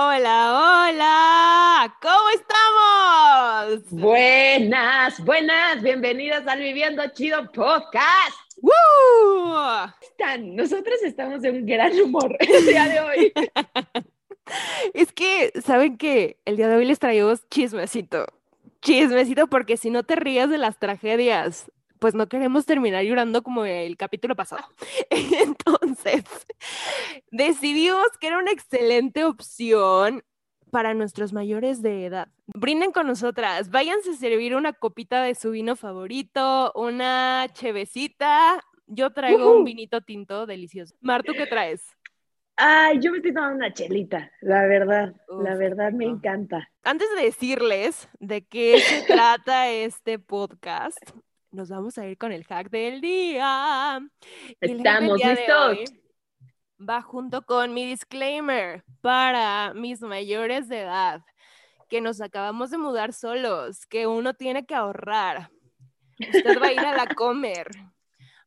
Hola, hola, ¿cómo estamos? Buenas, buenas, bienvenidas al Viviendo Chido Podcast. ¡Woo! Están, nosotros estamos de un gran humor el día de hoy. Es que, ¿saben qué? El día de hoy les traemos chismecito. Chismecito, porque si no te rías de las tragedias, pues no queremos terminar llorando como el capítulo pasado. Entonces, decidimos que era una excelente opción para nuestros mayores de edad. Brinden con nosotras, váyanse a servir una copita de su vino favorito, una chevecita. Yo traigo un vinito tinto delicioso. Mar, ¿tú qué traes? Ay, yo me estoy tomando una chelita, la verdad, la verdad me encanta. Antes de decirles de qué se trata este podcast, nos vamos a ir con el hack del día. Estamos listos. Va junto con mi disclaimer para mis mayores de edad, que nos acabamos de mudar solos, que uno tiene que ahorrar. Usted va a ir a la comer.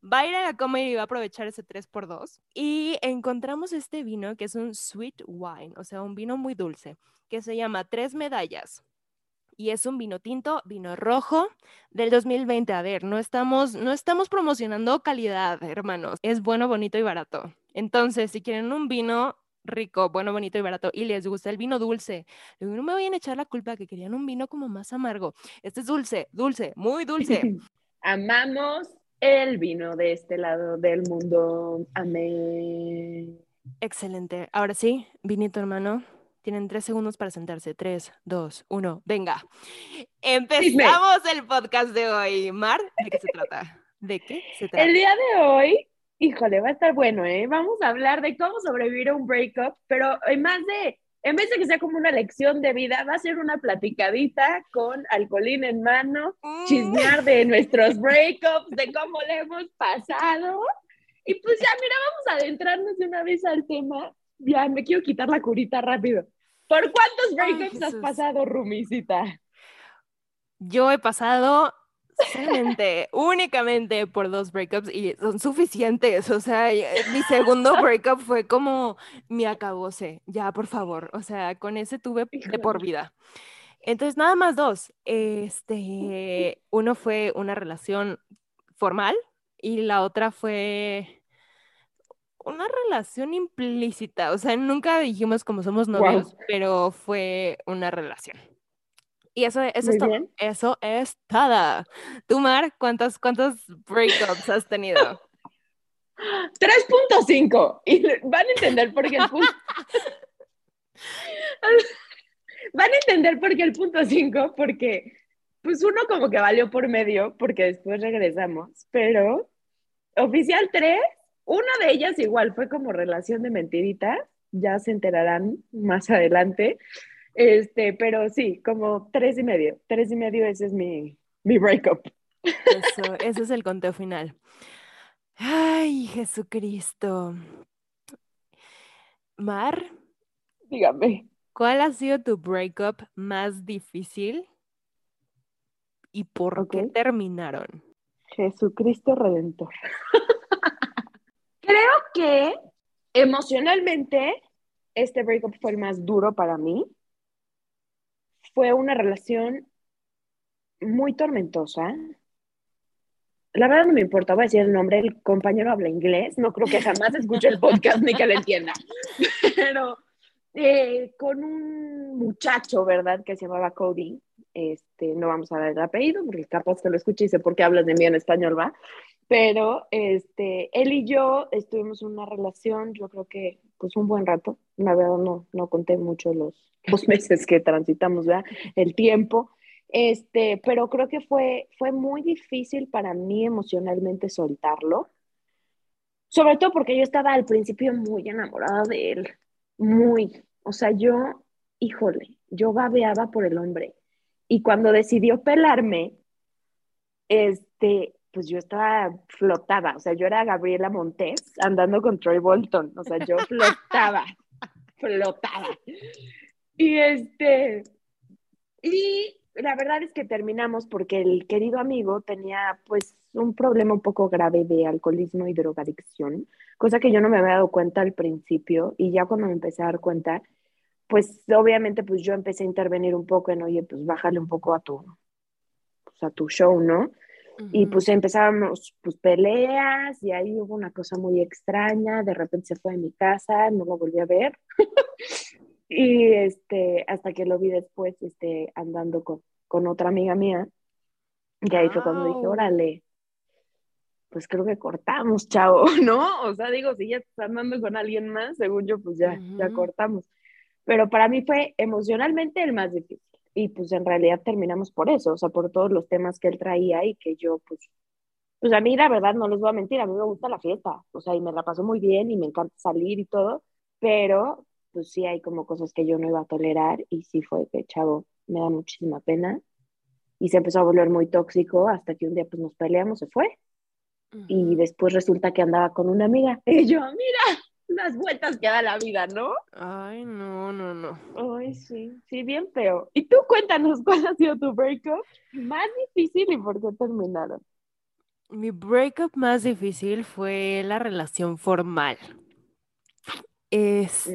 Va a ir a la comer y va a aprovechar ese 3x2. Y encontramos este vino que es un sweet wine, o sea, un vino muy dulce, que se llama Tres Medallas y es un vino tinto, vino rojo del 2020. A ver, no estamos, no estamos promocionando calidad, hermanos. Es bueno, bonito y barato. Entonces, si quieren un vino rico, bueno, bonito y barato y les gusta el vino dulce, no me vayan a echar la culpa que querían un vino como más amargo. Este es dulce, dulce, muy dulce. Amamos el vino de este lado del mundo. Amén. Excelente. Ahora sí, vinito hermano. Tienen tres segundos para sentarse. Tres, dos, uno, venga. Empezamos el podcast de hoy. Mar, ¿de qué se trata? ¿De qué se trata? El día de hoy, híjole, va a estar bueno, ¿eh? Vamos a hablar de cómo sobrevivir a un breakup, pero en más de, en vez de que sea como una lección de vida, va a ser una platicadita con alcoholín en mano, mm. chismear de nuestros breakups, de cómo le hemos pasado. Y pues ya, mira, vamos a adentrarnos de una vez al tema ya me quiero quitar la curita rápido. ¿Por cuántos breakups has pasado, Rumisita? Yo he pasado solamente, únicamente por dos breakups y son suficientes. O sea, mi segundo breakup fue como mi acabose. Ya, por favor. O sea, con ese tuve de por vida. Entonces, nada más dos. Este, uno fue una relación formal y la otra fue una relación implícita, o sea, nunca dijimos como somos novios, pero fue una relación. Y eso, eso es todo. Eso es todo. Tú, Mar, ¿cuántos, cuántos breakups has tenido? 3.5. Y van a entender por qué el punto. van a entender por qué el punto 5, porque pues uno como que valió por medio, porque después regresamos, pero oficial 3 una de ellas igual fue como relación de mentirita, ya se enterarán más adelante. Este, pero sí, como tres y medio. Tres y medio, ese es mi, mi breakup. Eso, ese es el conteo final. Ay, Jesucristo. Mar. Dígame. ¿Cuál ha sido tu breakup más difícil y por qué terminaron? Jesucristo Redentor. Creo que emocionalmente este breakup fue el más duro para mí. Fue una relación muy tormentosa. La verdad no me importa, voy a decir el nombre, el compañero habla inglés, no creo que jamás escuche el podcast ni que lo entienda, pero eh, con un muchacho, ¿verdad? Que se llamaba Cody, este, no vamos a dar el apellido, porque capaz que lo escuche y sé por qué hablas de mí en español, ¿va? Pero este, él y yo estuvimos en una relación, yo creo que pues un buen rato, la verdad no, no conté mucho los, los meses que transitamos, ¿verdad? El tiempo, este, pero creo que fue, fue muy difícil para mí emocionalmente soltarlo, sobre todo porque yo estaba al principio muy enamorada de él, muy, o sea, yo, híjole, yo babeaba por el hombre, y cuando decidió pelarme, este, pues yo estaba flotaba, o sea, yo era Gabriela Montes andando con Troy Bolton, o sea, yo flotaba, flotaba. Y este, y la verdad es que terminamos porque el querido amigo tenía pues un problema un poco grave de alcoholismo y drogadicción, cosa que yo no me había dado cuenta al principio y ya cuando me empecé a dar cuenta, pues obviamente pues yo empecé a intervenir un poco en, oye, pues bájale un poco a tu, pues, a tu show, ¿no? Y pues empezábamos pues peleas y ahí hubo una cosa muy extraña, de repente se fue de mi casa, no lo volví a ver. y este, hasta que lo vi después, este, andando con, con otra amiga mía. Y ahí fue cuando dije, órale, pues creo que cortamos, chavo, ¿no? O sea, digo, si ya estás andando con alguien más, según yo, pues ya, ya cortamos. Pero para mí fue emocionalmente el más difícil. Y pues en realidad terminamos por eso, o sea, por todos los temas que él traía y que yo, pues, pues a mí la verdad no les voy a mentir, a mí me gusta la fiesta, o sea, y me la paso muy bien y me encanta salir y todo, pero pues sí hay como cosas que yo no iba a tolerar y sí fue que, chavo, me da muchísima pena. Y se empezó a volver muy tóxico hasta que un día pues nos peleamos, se fue y después resulta que andaba con una amiga. Y yo, mira, las vueltas que da la vida, ¿no? Ay, no, no, no. Ay, sí, sí, bien feo. Y tú cuéntanos cuál ha sido tu breakup más difícil y por qué terminaron. Mi breakup más difícil fue la relación formal. Es,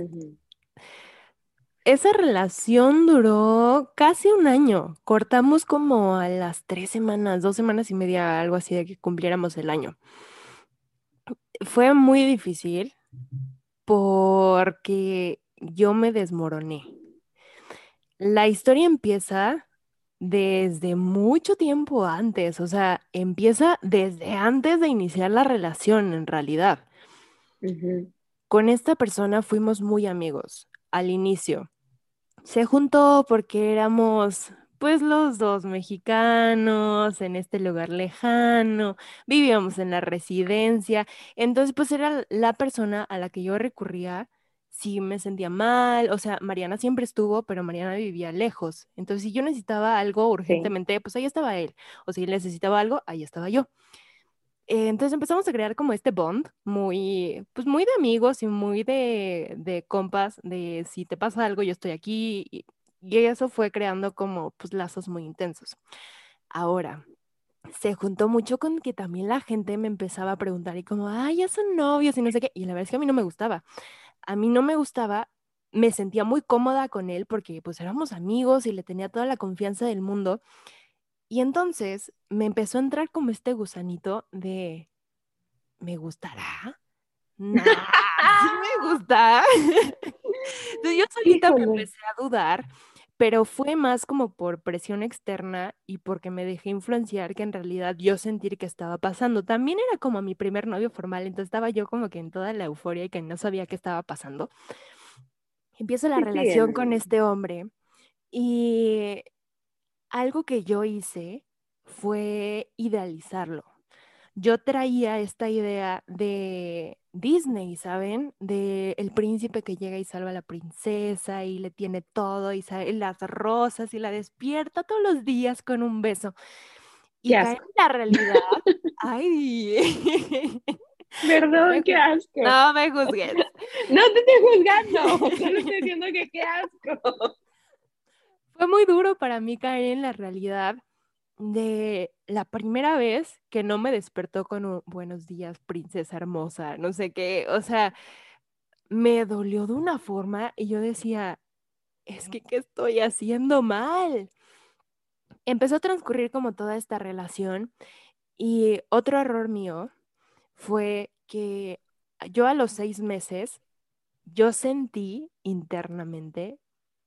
esa relación duró casi un año. Cortamos como a las tres semanas, dos semanas y media, algo así de que cumpliéramos el año. Fue muy difícil porque yo me desmoroné. La historia empieza desde mucho tiempo antes, o sea, empieza desde antes de iniciar la relación en realidad. Con esta persona fuimos muy amigos al inicio se juntó porque éramos pues los dos mexicanos en este lugar lejano, vivíamos en la residencia, entonces pues era la persona a la que yo recurría si me sentía mal, o sea, Mariana siempre estuvo, pero Mariana vivía lejos, entonces si yo necesitaba algo urgentemente, pues ahí estaba él, o si necesitaba algo, ahí estaba yo. Eh, entonces empezamos a crear como este bond muy, pues muy de amigos y muy de, de compas, de si te pasa algo, yo estoy aquí. Y, eso fue creando como pues lazos muy intensos. Ahora, se juntó mucho con que también la gente me empezaba a preguntar y como, ay, ya son novios y no sé qué. Y la verdad es que a mí no me gustaba. A mí no me gustaba, me sentía muy cómoda con él porque pues éramos amigos y le tenía toda la confianza del mundo. Y entonces me empezó a entrar como este gusanito de, ¿me gustará? Nah, sí me gusta. entonces yo solita me empecé a dudar, pero fue más como por presión externa y porque me dejé influenciar que en realidad yo sentir que estaba pasando. También era como mi primer novio formal, entonces estaba yo como que en toda la euforia y que no sabía qué estaba pasando. Empiezo la relación con este hombre y algo que yo hice fue idealizarlo. Yo traía esta idea de Disney, ¿saben? De el príncipe que llega y salva a la princesa y le tiene todo y las rosas y la despierta todos los días con un beso. Y en la realidad, ay, Perdón, qué asco. No me juzgues. no te estoy juzgando, solo estoy diciendo que qué asco. Fue muy duro para mí caer en la realidad de la primera vez que no me despertó con un buenos días, princesa hermosa, no sé qué, o sea, me dolió de una forma y yo decía, es que, ¿qué estoy haciendo mal? Empezó a transcurrir como toda esta relación y otro error mío fue que yo a los seis meses, yo sentí internamente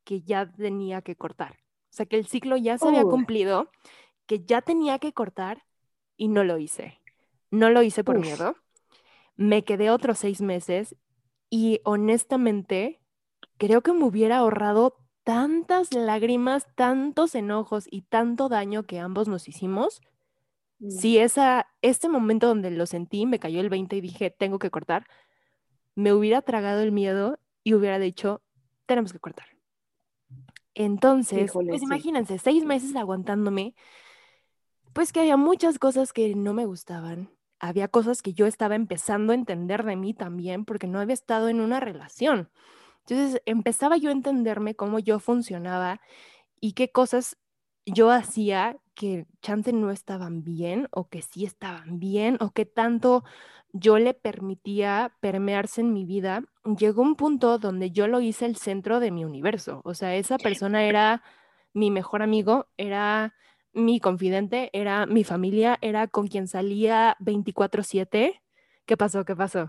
que ya tenía que cortar. O sea, que el ciclo ya se había cumplido, que ya tenía que cortar y no lo hice. No lo hice por miedo. Me quedé otros seis meses y honestamente creo que me hubiera ahorrado tantas lágrimas, tantos enojos y tanto daño que ambos nos hicimos. Mm. Si esa, este momento donde lo sentí, me cayó el 20 y dije, tengo que cortar, me hubiera tragado el miedo y hubiera dicho, tenemos que cortar. Entonces, pues imagínense, seis meses aguantándome, pues que había muchas cosas que no me gustaban. Había cosas que yo estaba empezando a entender de mí también porque no había estado en una relación. Entonces empezaba yo a entenderme cómo yo funcionaba y qué cosas yo hacía que chance no estaban bien o que sí estaban bien o que tanto yo le permitía permearse en mi vida, llegó un punto donde yo lo hice el centro de mi universo. O sea, esa persona era mi mejor amigo, era mi confidente, era mi familia, era con quien salía 24/7. ¿Qué pasó? ¿Qué pasó?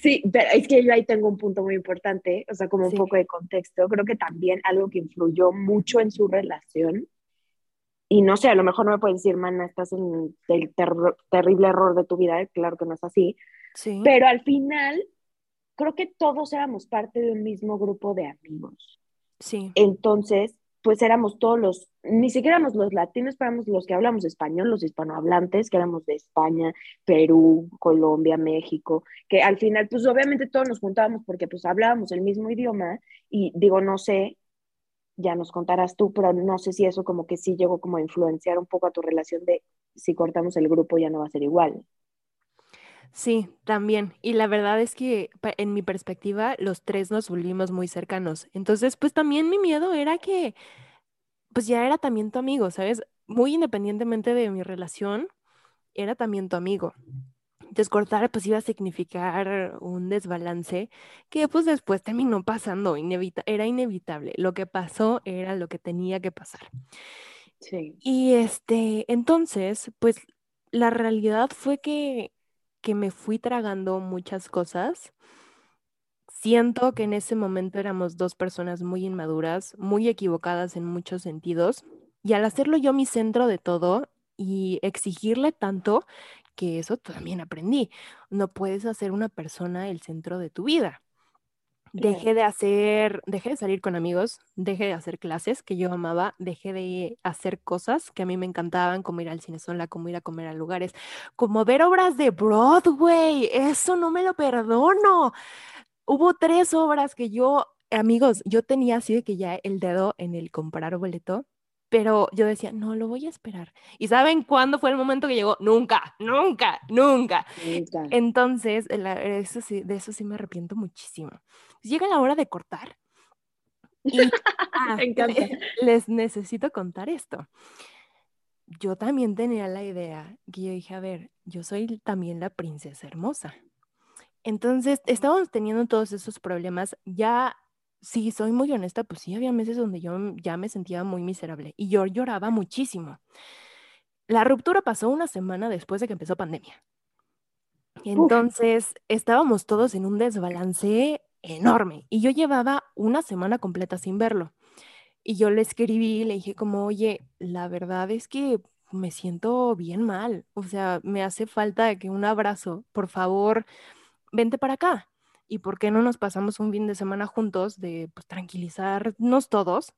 Sí, pero es que yo ahí tengo un punto muy importante, o sea, como un poco de contexto. Creo que también algo que influyó mucho en su relación, y no sé, a lo mejor no me puedes decir, mana, estás en el terrible error de tu vida, claro que no es así, sí. pero al final creo que todos éramos parte de un mismo grupo de amigos. Sí. Entonces, pues éramos todos los, ni siquiera éramos los latinos, éramos los que hablamos español, los hispanohablantes, que éramos de España, Perú, Colombia, México, que al final, pues obviamente todos nos juntábamos porque pues hablábamos el mismo idioma y digo, no sé, ya nos contarás tú, pero no sé si eso como que sí llegó como a influenciar un poco a tu relación de si cortamos el grupo ya no va a ser igual. Sí, también. Y la verdad es que en mi perspectiva, los tres nos volvimos muy cercanos. Entonces, pues también mi miedo era que, pues ya era también tu amigo, ¿sabes? Muy independientemente de mi relación, era también tu amigo. Entonces, cortar pues iba a significar un desbalance que pues después terminó pasando, era inevitable. Lo que pasó era lo que tenía que pasar. Sí. Y este, entonces, pues la realidad fue que que me fui tragando muchas cosas. Siento que en ese momento éramos dos personas muy inmaduras, muy equivocadas en muchos sentidos, y al hacerlo yo mi centro de todo y exigirle tanto, que eso también aprendí, no puedes hacer una persona el centro de tu vida. Dejé de hacer, dejé de salir con amigos, dejé de hacer clases que yo amaba, dejé de hacer cosas que a mí me encantaban, como ir al cine sola, como ir a comer a lugares, como ver obras de Broadway. Eso no me lo perdono. Hubo tres obras que yo, amigos, yo tenía así de que ya el dedo en el comprar boleto pero yo decía, no, lo voy a esperar. ¿Y saben cuándo fue el momento que llegó? Nunca, nunca, nunca. Entonces, eso sí, de eso sí me arrepiento muchísimo. Llega la hora de cortar. Y ah, les necesito contar esto. Yo también tenía la idea que yo dije, a ver, yo soy también la princesa hermosa. Entonces, estábamos teniendo todos esos problemas. Ya Sí, soy muy honesta, pues sí, había meses donde yo ya me sentía muy miserable y yo lloraba muchísimo. La ruptura pasó una semana después de que empezó pandemia. Entonces, estábamos todos en un desbalance enorme y yo llevaba una semana completa sin verlo. Y yo le escribí, le dije como, oye, la verdad es que me siento bien mal, o sea, me hace falta que un abrazo, por favor, vente para acá. ¿Y por qué no nos pasamos un fin de semana juntos de pues, tranquilizarnos todos?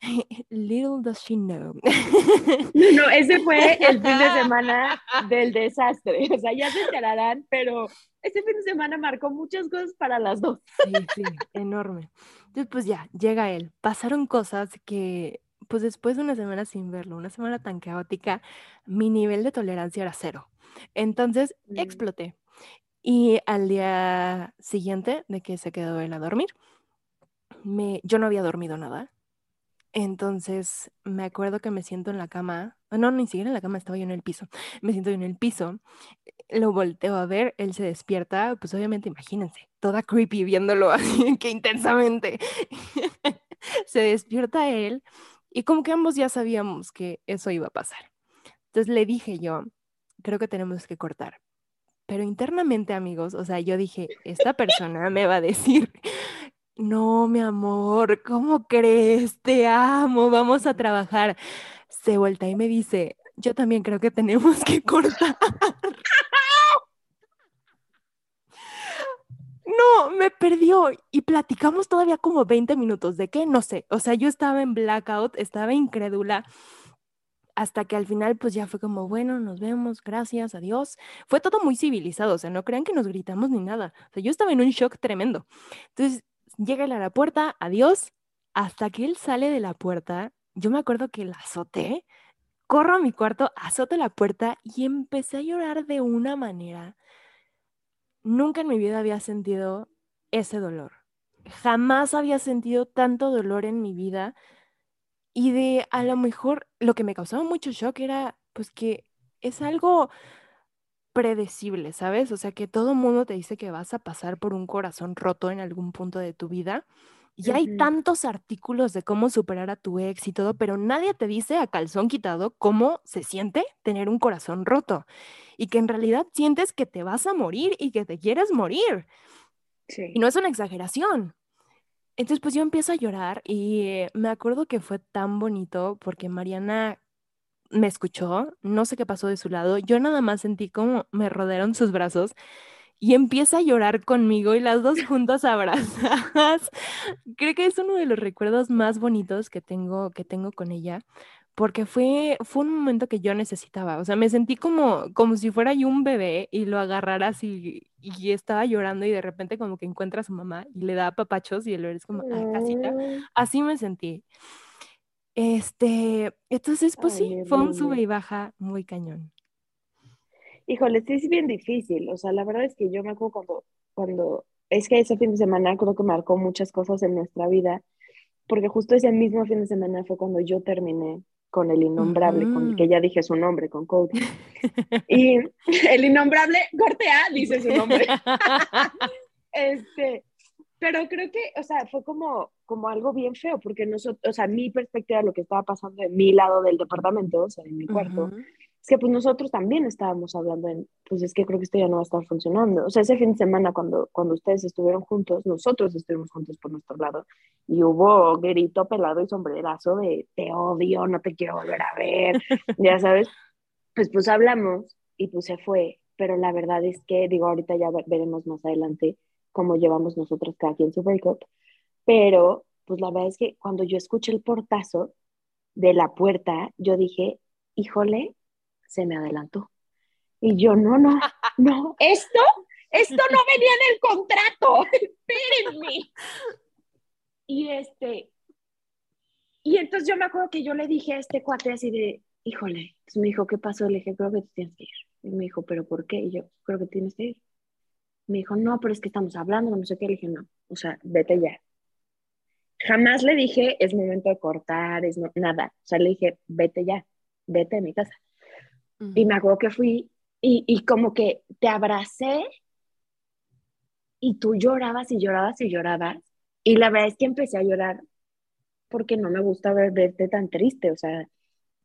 Little does she know. No, ese fue el fin de semana del desastre. O sea, ya se enterarán, pero ese fin de semana marcó muchas cosas para las dos. Sí, sí, enorme. Entonces, pues ya, llega él. Pasaron cosas que, pues después de una semana sin verlo, una semana tan caótica, mi nivel de tolerancia era cero. Entonces, mm. exploté. Y al día siguiente de que se quedó él a dormir, me, yo no había dormido nada. Entonces me acuerdo que me siento en la cama, no, ni siquiera en la cama, estaba yo en el piso. Me siento yo en el piso, lo volteo a ver, él se despierta, pues obviamente imagínense, toda creepy viéndolo así, que intensamente. se despierta él y como que ambos ya sabíamos que eso iba a pasar. Entonces le dije yo, creo que tenemos que cortar pero internamente, amigos, o sea, yo dije, esta persona me va a decir, no, mi amor, ¿cómo crees? Te amo, vamos a trabajar. Se vuelta y me dice, yo también creo que tenemos que cortar. No, me perdió y platicamos todavía como 20 minutos. ¿De qué? No sé. O sea, yo estaba en blackout, estaba incrédula hasta que al final pues ya fue como, bueno, nos vemos, gracias, adiós. Fue todo muy civilizado, o sea, no crean que nos gritamos ni nada. O sea, yo estaba en un shock tremendo. Entonces, llega a la puerta, adiós, hasta que él sale de la puerta, yo me acuerdo que la azoté, corro a mi cuarto, azoto la puerta y empecé a llorar de una manera. Nunca en mi vida había sentido ese dolor. Jamás había sentido tanto dolor en mi vida y de a lo mejor lo que me causaba mucho shock era pues que es algo predecible, ¿sabes? O sea, que todo mundo te dice que vas a pasar por un corazón roto en algún punto de tu vida. Y hay tantos artículos de cómo superar a tu ex y todo, pero nadie te dice a calzón quitado cómo se siente tener un corazón roto y que en realidad sientes que te vas a morir y que te quieres morir. Y no es una exageración. Entonces, pues yo empiezo a llorar y me acuerdo que fue tan bonito porque Mariana me escuchó, no sé qué pasó de su lado, yo nada más sentí como me rodearon sus brazos y empieza a llorar conmigo y las dos juntas abrazadas. Creo que es uno de los recuerdos más bonitos que tengo, que tengo con ella, porque fue, fue un momento que yo necesitaba. O sea, me sentí como, como si fuera yo un bebé y lo agarraras y, y estaba llorando y de repente como que encuentra a su mamá y le da papachos y él es como, ay, casita. Así me sentí. Este, entonces, pues sí, fue un sube y baja muy cañón. Híjole, sí es bien difícil. O sea, la verdad es que yo me acuerdo cuando, cuando, es que ese fin de semana creo que marcó muchas cosas en nuestra vida, porque justo ese mismo fin de semana fue cuando yo terminé con el innombrable, con el que ya dije su nombre, con Cody. y el innombrable, corte A, dice su nombre. este, pero creo que, o sea, fue como, como algo bien feo, porque nosotros, o sea, mi perspectiva de lo que estaba pasando en mi lado del departamento, o sea, en mi cuarto, es que pues nosotros también estábamos hablando en, pues es que creo que esto ya no va a estar funcionando. O sea, ese fin de semana cuando, cuando ustedes estuvieron juntos, nosotros estuvimos juntos por nuestro lado, y hubo grito pelado y sombrerazo de te odio, no te quiero volver a ver, ya sabes. Pues pues hablamos y pues se fue, pero la verdad es que, digo, ahorita ya veremos más adelante, como llevamos nosotros cada quien su breakup, pero pues la verdad es que cuando yo escuché el portazo de la puerta, yo dije, híjole, se me adelantó. Y yo, no, no, no, esto, esto no venía en el contrato, espérenme. Y este, y entonces yo me acuerdo que yo le dije a este cuate así de, híjole, entonces me dijo, ¿qué pasó? Le dije, creo que tienes que ir. Y me dijo, ¿pero por qué? Y yo, creo que tienes que ir. Me dijo, no, pero es que estamos hablando, no sé qué. Le dije, no, o sea, vete ya. Jamás le dije, es momento de cortar, es nada. O sea, le dije, vete ya, vete a mi casa. Y me acuerdo que fui y, y como que te abracé y tú llorabas y llorabas y llorabas. Y la verdad es que empecé a llorar porque no me gusta verte tan triste, o sea,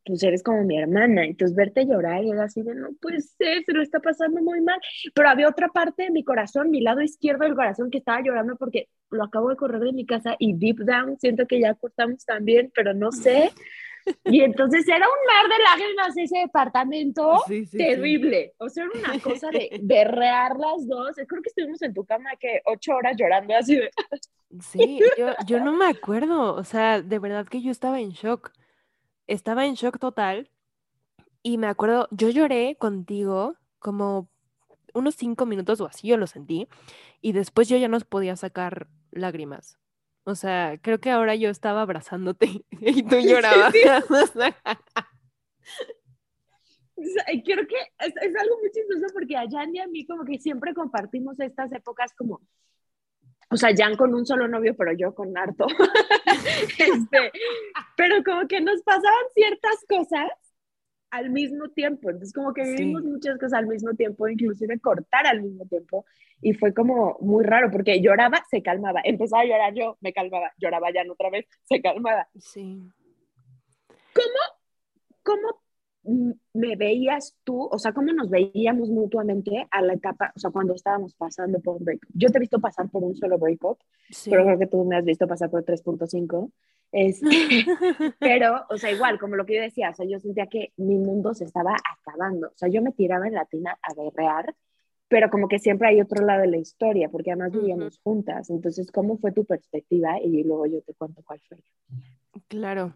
pues eres como mi hermana, entonces verte llorar y era así de, no puede ser, se lo está pasando muy mal, pero había otra parte de mi corazón, mi lado izquierdo del corazón que estaba llorando porque lo acabo de correr de mi casa y deep down siento que ya cortamos también, pero no sé. Y entonces era un mar de lágrimas ese departamento terrible. O sea, era una cosa de berrear las dos. Creo que estuvimos en tu cama que ocho horas llorando así de... Sí, yo, yo no me acuerdo. O sea, de verdad que yo estaba en shock estaba en shock total y me acuerdo, yo lloré contigo como unos cinco minutos o así, yo lo sentí, y después yo ya no podía sacar lágrimas. O sea, creo que ahora yo estaba abrazándote y tú llorabas. creo que es, es, algo muy chistoso porque a Jan y a mí como que siempre compartimos estas épocas como o sea, Jan con un solo novio, pero yo con harto. este, pero como que nos pasaban ciertas cosas al mismo tiempo. Entonces, como que vivimos muchas cosas al mismo tiempo, inclusive cortar al mismo tiempo. Y fue como muy raro, porque lloraba, se calmaba. Empezaba a llorar yo, me calmaba. Lloraba ya otra vez, se calmaba. Sí. ¿Cómo, cómo me veías tú, o sea, cómo nos veíamos mutuamente a la etapa, o sea, cuando estábamos pasando por un breakup. Yo te he visto pasar por un solo breakup, pero creo que tú me has visto pasar por 3.5. Este, pero, o sea, igual, como lo que yo decía, o sea, yo sentía que mi mundo se estaba acabando. O sea, yo me tiraba en la tina a berrear, pero como que siempre hay otro lado de la historia, porque además vivíamos juntas. Entonces, ¿cómo fue tu perspectiva? Y luego yo te cuento cuál fue. Claro.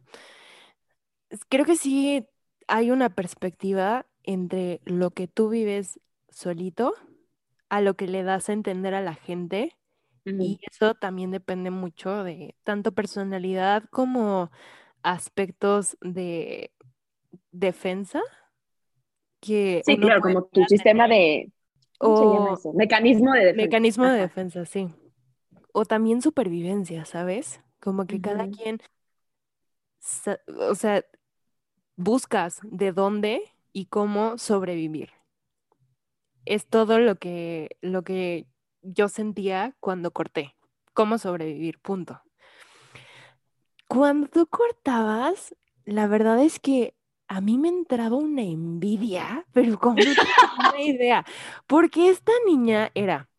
Creo que sí hay una perspectiva entre lo que tú vives solito a lo que le das a entender a la gente. Y eso también depende mucho de tanto personalidad como aspectos de defensa. Que sí, claro, como tu sistema de... ¿Cómo se llama? Mecanismo de defensa. Mecanismo de defensa, sí. O también supervivencia, ¿sabes? Como que cada quien o sea, buscas de dónde y cómo sobrevivir. Es todo lo que, lo que yo sentía cuando corté. Cómo sobrevivir, punto. Cuando tú cortabas, la verdad es que a mí me entraba una envidia, pero como una idea, porque esta niña era,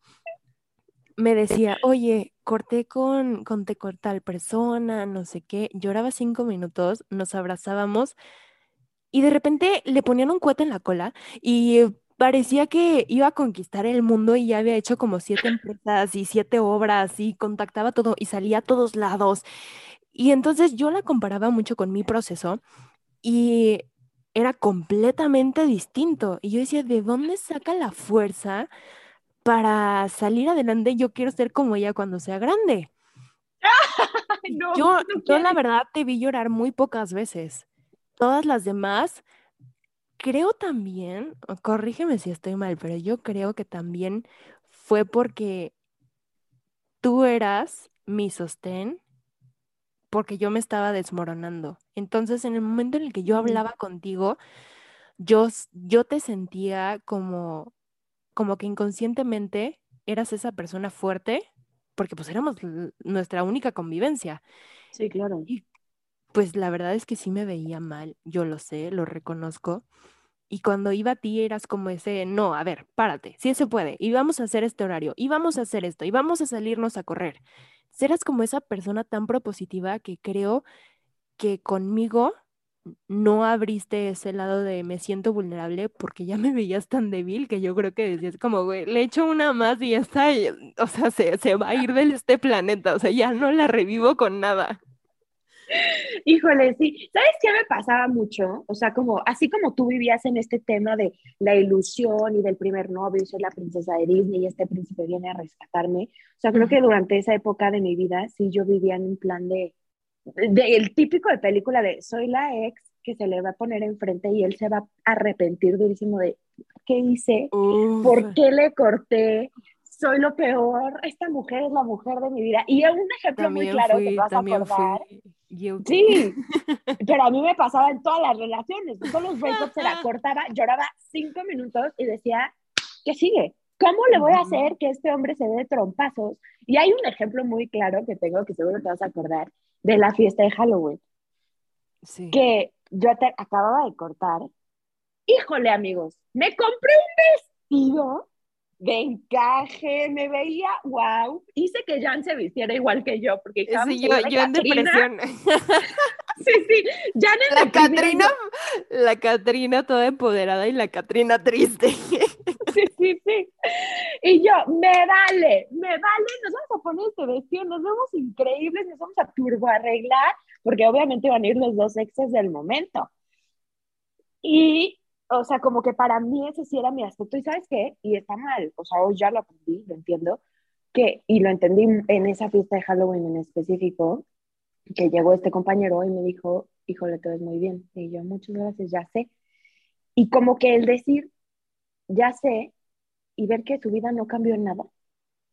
me decía, oye, corté con, con te tal persona, no sé qué, lloraba cinco minutos, nos abrazábamos y de repente le ponían un cuete en la cola y parecía que iba a conquistar el mundo y ya había hecho como siete empresas y siete obras y contactaba todo y salía a todos lados. Y entonces yo la comparaba mucho con mi proceso y era completamente distinto. Y yo decía, ¿de dónde saca la fuerza para salir adelante? Yo quiero ser como ella cuando sea grande. yo, yo la verdad te vi llorar muy pocas veces. Todas las demás, creo también, corrígeme si estoy mal, pero yo creo que también fue porque tú eras mi sostén porque yo me estaba desmoronando. Entonces, en el momento en el que yo hablaba contigo, yo, yo te sentía como, como que inconscientemente eras esa persona fuerte, porque pues éramos nuestra única convivencia. Sí, claro. Y pues la verdad es que sí me veía mal, yo lo sé, lo reconozco. Y cuando iba a ti eras como ese, no, a ver, párate, sí se puede, y vamos a hacer este horario, y vamos a hacer esto, y vamos a salirnos a correr serás como esa persona tan propositiva que creo que conmigo no abriste ese lado de me siento vulnerable porque ya me veías tan débil que yo creo que decías como, güey, le echo una más y ya está, o sea, se, se va a ir de este planeta, o sea, ya no la revivo con nada. Híjole, sí. ¿Sabes qué me pasaba mucho? O sea, como así como tú vivías en este tema de la ilusión y del primer novio, soy la princesa de Disney y este príncipe viene a rescatarme. O sea, creo que durante esa época de mi vida, sí, yo vivía en un plan de, de el típico de película de soy la ex que se le va a poner enfrente y él se va a arrepentir durísimo de qué hice, por qué le corté, soy lo peor, esta mujer es la mujer de mi vida. Y un ejemplo muy claro que vas a acordar. Sí, pero a mí me pasaba en todas las relaciones. Todos los breakups se la cortaba, lloraba cinco minutos y decía, ¿qué sigue? ¿Cómo le voy a hacer que este hombre se dé trompazos? Y hay un ejemplo muy claro que tengo, que seguro te vas a acordar, de la fiesta de Halloween. Sí. Que yo te acababa de cortar. Híjole, amigos, me compré un vestido de encaje, me veía, wow, hice que Jan se vistiera igual que yo, porque sí, yo, yo en depresión. sí, sí, Jan en la Catrina, la Catrina toda empoderada y la Catrina triste. sí, sí, sí. Y yo, me vale, me vale, nos vamos a poner este vestido, nos vemos increíbles, nos vamos a turbo arreglar, porque obviamente van a ir los dos exes del momento. Y o sea, como que para mí ese sí era mi aspecto. ¿Y sabes qué? Y está mal, o sea, hoy ya lo aprendí, lo entiendo, que, y lo entendí en esa fiesta de Halloween en específico, que llegó este compañero y me dijo, híjole, todo es muy bien. Y yo, muchas gracias, ya sé. Y como que el decir, ya sé, y ver que su vida no cambió en nada,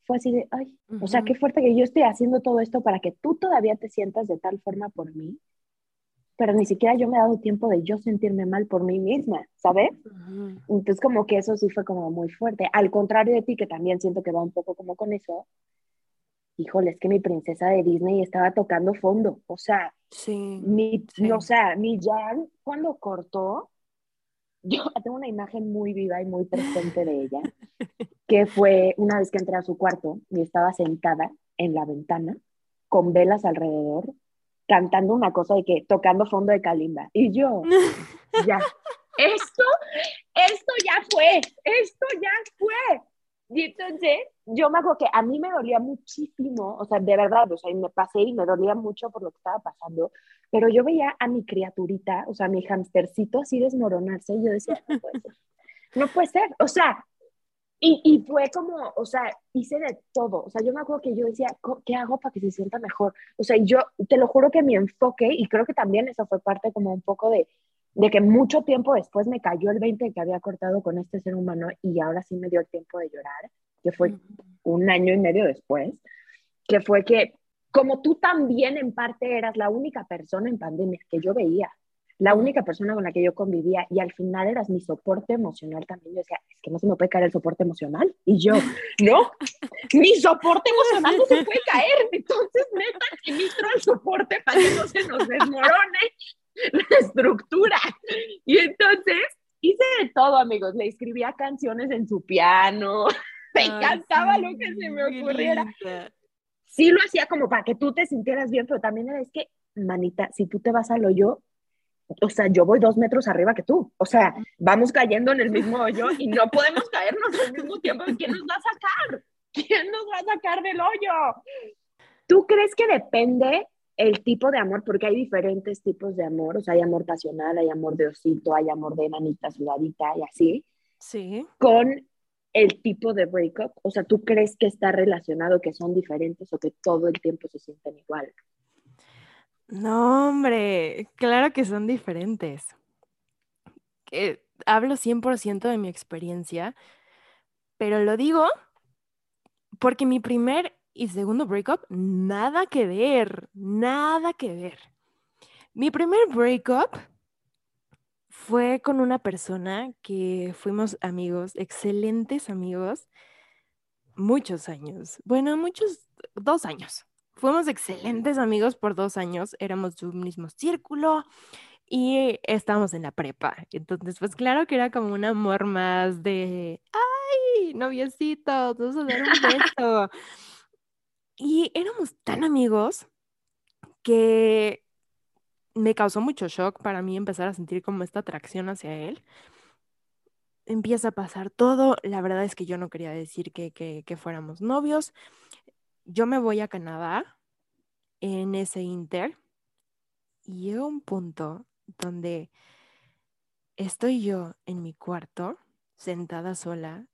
fue así de, ay, o sea, qué fuerte que yo estoy haciendo todo esto para que tú todavía te sientas de tal forma por mí pero ni siquiera yo me he dado tiempo de yo sentirme mal por mí misma, ¿sabes? Entonces como que eso sí fue como muy fuerte. Al contrario de ti, que también siento que va un poco como con eso, híjole, es que mi princesa de Disney estaba tocando fondo, o sea, sí, mi, o sea, mi Jan cuando cortó, yo tengo una imagen muy viva y muy presente de ella, que fue una vez que entré a su cuarto y estaba sentada en la ventana con velas alrededor cantando una cosa de que tocando fondo de Kalimba. Y yo, ya, esto, esto ya fue, esto ya fue. Y entonces yo me acuerdo que a mí me dolía muchísimo, o sea, de verdad, o sea, me pasé y me dolía mucho por lo que estaba pasando, pero yo veía a mi criaturita, o sea, mi hamstercito así desmoronarse y yo decía, no puede ser, no puede ser, o sea, y, y, fue como, o sea, hice de todo. O sea, yo me acuerdo que yo decía, ¿qué hago para que se sienta mejor? O sea, yo te lo juro que mi enfoque, y creo que también eso fue parte como un poco de, de que mucho tiempo después me cayó el 20 que había cortado con este ser humano y ahora sí me dio el tiempo de llorar, que fue un año y medio después, que fue que como tú también en parte eras la única persona en pandemia que yo veía, la única persona con la que yo convivía y al final eras mi soporte emocional también. Yo decía, es que no se me puede caer el soporte emocional. Y yo, no, mi soporte emocional no se puede caer. Entonces, neta, ministro el soporte para que no se nos desmorone la estructura. Y entonces hice de todo, amigos. Le escribía canciones en su piano, me encantaba lo que se me ocurriera. Sí lo hacía como para que tú te sintieras bien, pero también era, es que, manita, si tú te vas al hoyo, o sea, yo voy dos metros arriba que tú. O sea, vamos cayendo en el mismo hoyo y no podemos caernos al mismo tiempo. ¿Quién nos va a sacar? ¿Quién nos va a sacar del hoyo? ¿Tú crees que depende el tipo de amor? Porque hay diferentes tipos de amor. O sea, hay amor pasional, hay amor de osito, hay amor de manita sudadita y así. Sí. Con el tipo de breakup. O sea, ¿tú crees que está relacionado, que son diferentes o que todo el tiempo se sienten igual? No, hombre, claro que son diferentes. hablo 100% de mi experiencia, pero lo digo porque mi primer y segundo breakup, nada que ver, nada que ver. Mi primer breakup fue con una persona que fuimos amigos, excelentes amigos, muchos años, bueno, muchos, dos años. Fuimos excelentes amigos por dos años, éramos de un mismo círculo y estábamos en la prepa. Entonces, pues claro que era como un amor más de, ay, noviecito, vamos a dar un beso. y éramos tan amigos que me causó mucho shock para mí empezar a sentir como esta atracción hacia él. Empieza a pasar todo, la verdad es que yo no quería decir que, que, que fuéramos novios, yo me voy a Canadá en ese inter y llega un punto donde estoy yo en mi cuarto, sentada sola,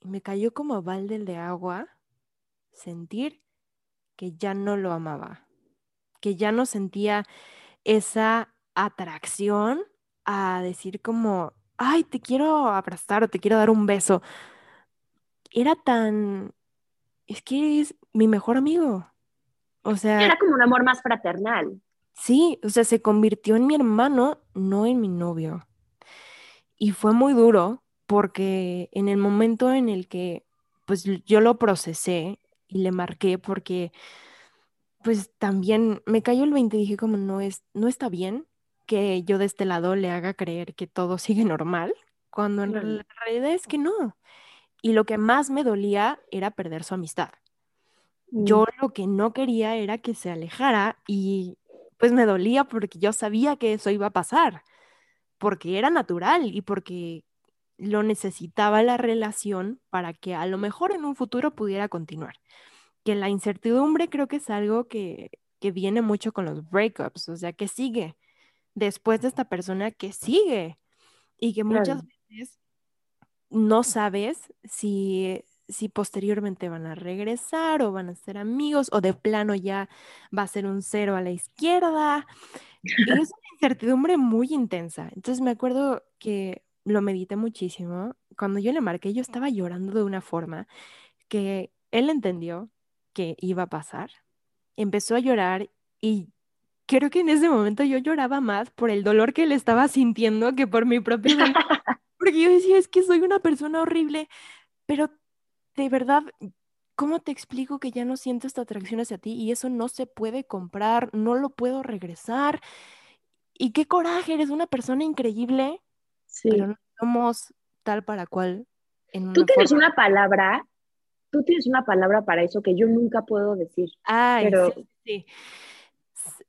y me cayó como balde de agua sentir que ya no lo amaba, que ya no sentía esa atracción a decir como, ay, te quiero abrazar o te quiero dar un beso. Era tan es que es mi mejor amigo. O sea. Era como un amor más fraternal. Sí, o sea, se convirtió en mi hermano, no en mi novio. Y fue muy duro porque en el momento en el que pues yo lo procesé y le marqué porque pues también me cayó el 20 y dije como no es no está bien que yo de este lado le haga creer que todo sigue normal, cuando en realidad es que no. Y lo que más me dolía era perder su amistad. Yo mm. lo que no quería era que se alejara y pues me dolía porque yo sabía que eso iba a pasar, porque era natural y porque lo necesitaba la relación para que a lo mejor en un futuro pudiera continuar. Que la incertidumbre creo que es algo que, que viene mucho con los breakups, o sea, que sigue después de esta persona que sigue y que muchas veces no sabes si, si posteriormente van a regresar o van a ser amigos o de plano ya va a ser un cero a la izquierda. Y es una incertidumbre muy intensa. Entonces me acuerdo que lo medité muchísimo. Cuando yo le marqué, yo estaba llorando de una forma que él entendió que iba a pasar. Empezó a llorar y creo que en ese momento yo lloraba más por el dolor que él estaba sintiendo que por mi dolor. Porque yo decía, es que soy una persona horrible, pero de verdad, ¿cómo te explico que ya no siento esta atracción hacia ti y eso no se puede comprar, no lo puedo regresar? Y qué coraje, eres una persona increíble, pero no somos tal para cual. En tú tienes una palabra, tú tienes una palabra para eso que yo nunca puedo decir. Ay, pero... sí, sí.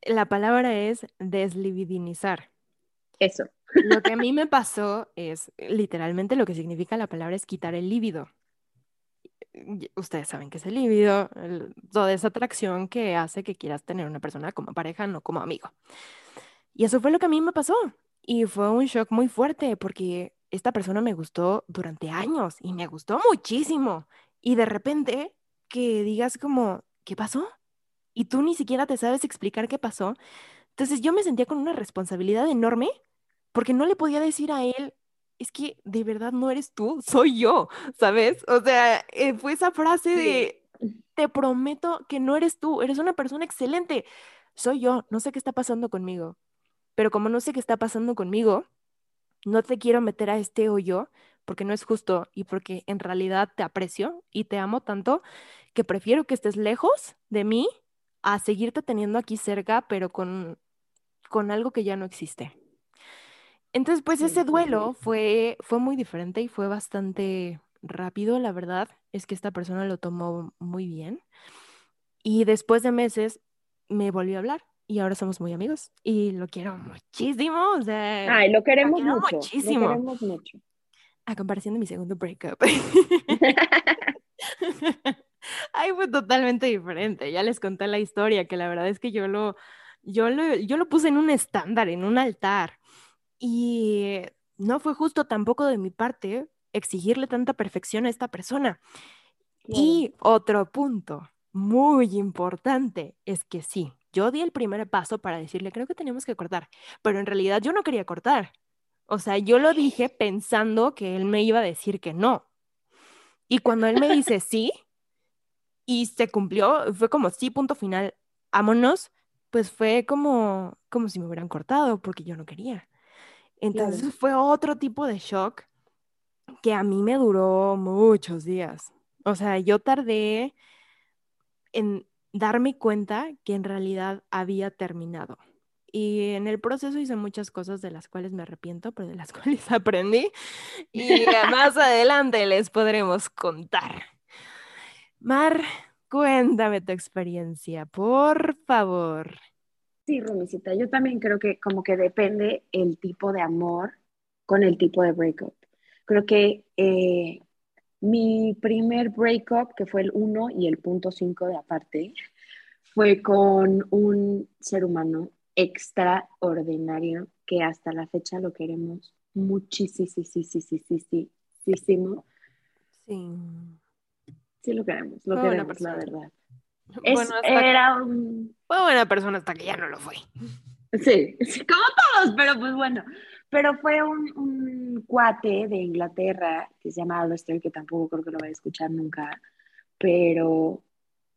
La palabra es deslibidinizar. Eso. Lo que a mí me pasó es, literalmente lo que significa la palabra es quitar el líbido. Ustedes saben que es el líbido, toda esa atracción que hace que quieras tener una persona como pareja, no como amigo. Y eso fue lo que a mí me pasó. Y fue un shock muy fuerte porque esta persona me gustó durante años y me gustó muchísimo. Y de repente que digas como, ¿qué pasó? Y tú ni siquiera te sabes explicar qué pasó. Entonces yo me sentía con una responsabilidad enorme porque no le podía decir a él, es que de verdad no eres tú, soy yo, ¿sabes? O sea, eh, fue esa frase de, te prometo que no eres tú, eres una persona excelente. Soy yo, no sé qué está pasando conmigo. Pero como no sé qué está pasando conmigo, no te quiero meter a este hoyo porque no es justo y porque en realidad te aprecio y te amo tanto que prefiero que estés lejos de mí a seguirte teniendo aquí cerca, pero con, con algo que ya no existe. Entonces, pues ese duelo fue, fue muy diferente y fue bastante rápido, la verdad. Es que esta persona lo tomó muy bien. Y después de meses me volvió a hablar y ahora somos muy amigos y lo quiero muchísimo. O sea, Ay, lo queremos mucho. Muchísimo. Lo queremos mucho. A comparación de mi segundo breakup. Ay, fue totalmente diferente. Ya les conté la historia, que la verdad es que yo lo, yo lo, yo lo puse en un estándar, en un altar. Y no fue justo tampoco de mi parte exigirle tanta perfección a esta persona. Y otro punto muy importante es que sí, yo di el primer paso para decirle, creo que tenemos que cortar, pero en realidad yo no quería cortar. O sea, yo lo dije pensando que él me iba a decir que no. Y cuando él me dice sí, y se cumplió, fue como sí, punto final, vámonos, pues fue como, como si me hubieran cortado porque yo no quería. Entonces fue otro tipo de shock que a mí me duró muchos días. O sea, yo tardé en darme cuenta que en realidad había terminado. Y en el proceso hice muchas cosas de las cuales me arrepiento, pero de las cuales aprendí. Y más adelante les podremos contar. Mar, cuéntame tu experiencia, por favor. Sí, Rumicita, yo también creo que como que depende el tipo de amor con el tipo de breakup. Creo que eh, mi primer breakup, que fue el 1 y el punto 5 de aparte, fue con un ser humano extraordinario que hasta la fecha lo queremos muchísimo. Sí, sí, sí, sí, sí, sí, sí. Sí lo queremos, lo queremos, la verdad. Era un... Fue buena persona hasta que ya no lo fue. Sí, como todos, pero pues bueno. Pero fue un, un, cuate de Inglaterra que se llama Alistair, que tampoco creo que lo vaya a escuchar nunca, pero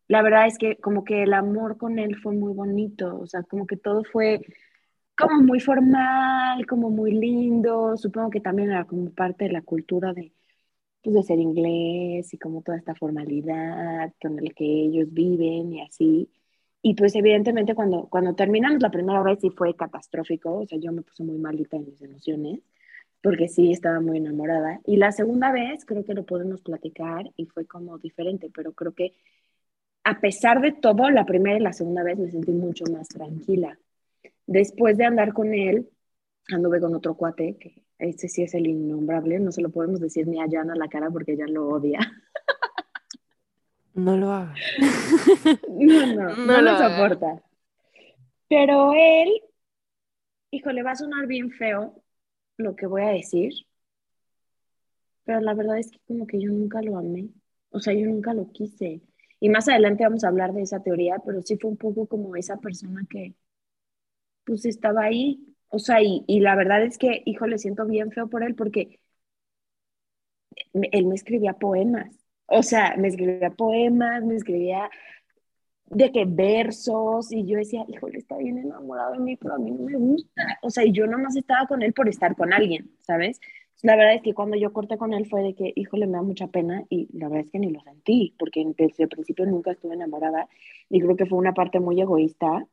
la verdad es que como que el amor con él fue muy bonito, o sea, como que todo fue como muy formal, como muy lindo, supongo que también era como parte de la cultura de, pues, de ser inglés y como toda esta formalidad con el que ellos viven y así. Y pues evidentemente cuando, cuando terminamos la primera vez sí fue catastrófico, o sea, yo me puse muy malita en mis emociones, porque sí estaba muy enamorada. Y la segunda vez creo que lo podemos platicar y fue como diferente, pero creo que a pesar de todo, la primera y la segunda vez me sentí mucho más tranquila. Después de andar con él, anduve con otro cuate, que ese sí es el innombrable, no se lo podemos decir ni a Jan a la cara porque ella lo odia. No lo haga. no, no, no, lo soporta. Pero él, híjole, va a sonar bien feo lo que voy a decir, pero la verdad es que como que yo nunca lo amé, o sea, yo nunca lo quise. Y más adelante vamos a hablar de esa teoría, pero sí fue un poco como esa persona que pues estaba ahí. O sea, y, y la verdad es que, hijo, le siento bien feo por él porque él me escribía poemas. O sea, me escribía poemas, me escribía de qué versos, y yo decía, híjole, está bien enamorado de mí, pero a mí no me gusta. O sea, y yo nomás estaba con él por estar con alguien, ¿sabes? La verdad es que cuando yo corté con él fue de que, híjole, me da mucha pena y la verdad es que ni lo sentí, porque desde el principio nunca estuve enamorada y creo que fue una parte muy egoísta,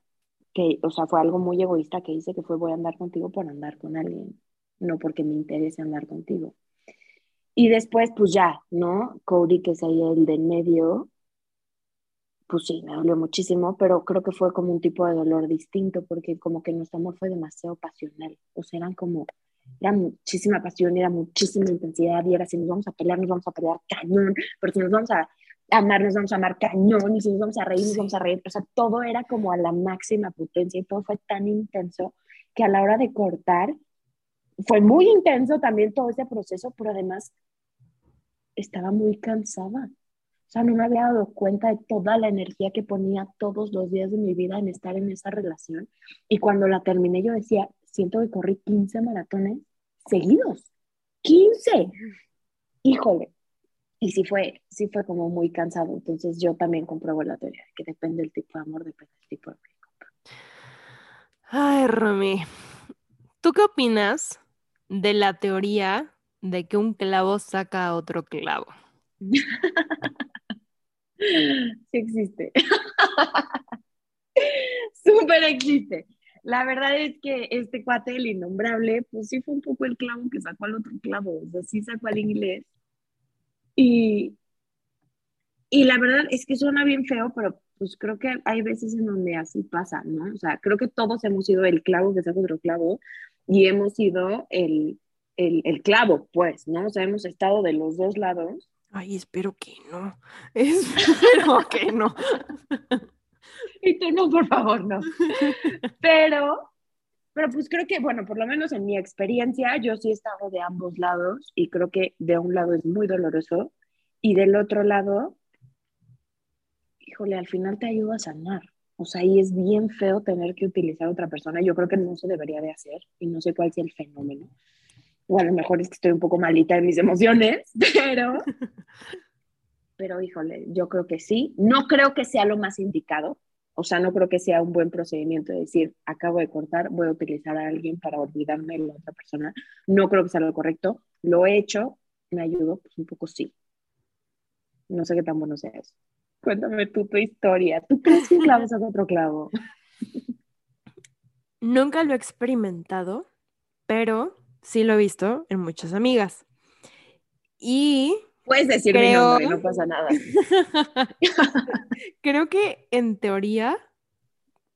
que, o sea, fue algo muy egoísta que hice, que fue voy a andar contigo por andar con alguien, no porque me interese andar contigo. Y después, pues ya, ¿no? Cody, que es ahí el de medio, pues sí, me dolió muchísimo, pero creo que fue como un tipo de dolor distinto, porque como que nuestro amor fue demasiado pasional, o sea, eran como era muchísima pasión, era muchísima intensidad y era si nos vamos a pelear, nos vamos a pelear cañón, pero si nos vamos a amar, nos vamos a amar cañón y si nos vamos a reír, nos vamos a reír. O sea, todo era como a la máxima potencia y todo fue tan intenso que a la hora de cortar fue muy intenso también todo ese proceso, pero además estaba muy cansada. O sea, no me había dado cuenta de toda la energía que ponía todos los días de mi vida en estar en esa relación. Y cuando la terminé, yo decía, siento que corrí 15 maratones seguidos. 15. Híjole. Y sí fue, sí fue como muy cansado. Entonces yo también compruebo la teoría que depende del tipo de amor, depende del tipo de Ay, Romy, ¿tú qué opinas de la teoría de que un clavo saca a otro clavo? sí existe. Súper existe. La verdad es que este cuate, el innombrable, pues sí fue un poco el clavo que sacó al otro clavo, o sea, sí sacó al inglés. Y, y la verdad es que suena bien feo, pero pues creo que hay veces en donde así pasa, ¿no? O sea, creo que todos hemos sido el clavo que sacó otro clavo y hemos sido el, el, el clavo, pues, ¿no? O sea, hemos estado de los dos lados. Ay, espero que no. Espero que no. Y tú no, por favor, no. Pero, pero pues creo que, bueno, por lo menos en mi experiencia, yo sí he estado de ambos lados y creo que de un lado es muy doloroso y del otro lado, híjole, al final te ayuda a sanar. O sea, ahí es bien feo tener que utilizar a otra persona. Yo creo que no se debería de hacer y no sé cuál sea el fenómeno. O a lo mejor es que estoy un poco malita en mis emociones, pero, pero híjole, yo creo que sí. No creo que sea lo más indicado. O sea, no creo que sea un buen procedimiento decir, acabo de cortar, voy a utilizar a alguien para olvidarme de la otra persona. No creo que sea lo correcto. Lo he hecho, me ayudó, pues un poco sí. No sé qué tan bueno sea eso. Cuéntame tú tu historia. ¿Tú crees que un clavo saca otro clavo? Nunca lo he experimentado, pero sí lo he visto en muchas amigas. Y Puedes decir mi Creo- nombre, no pasa nada. creo que en teoría,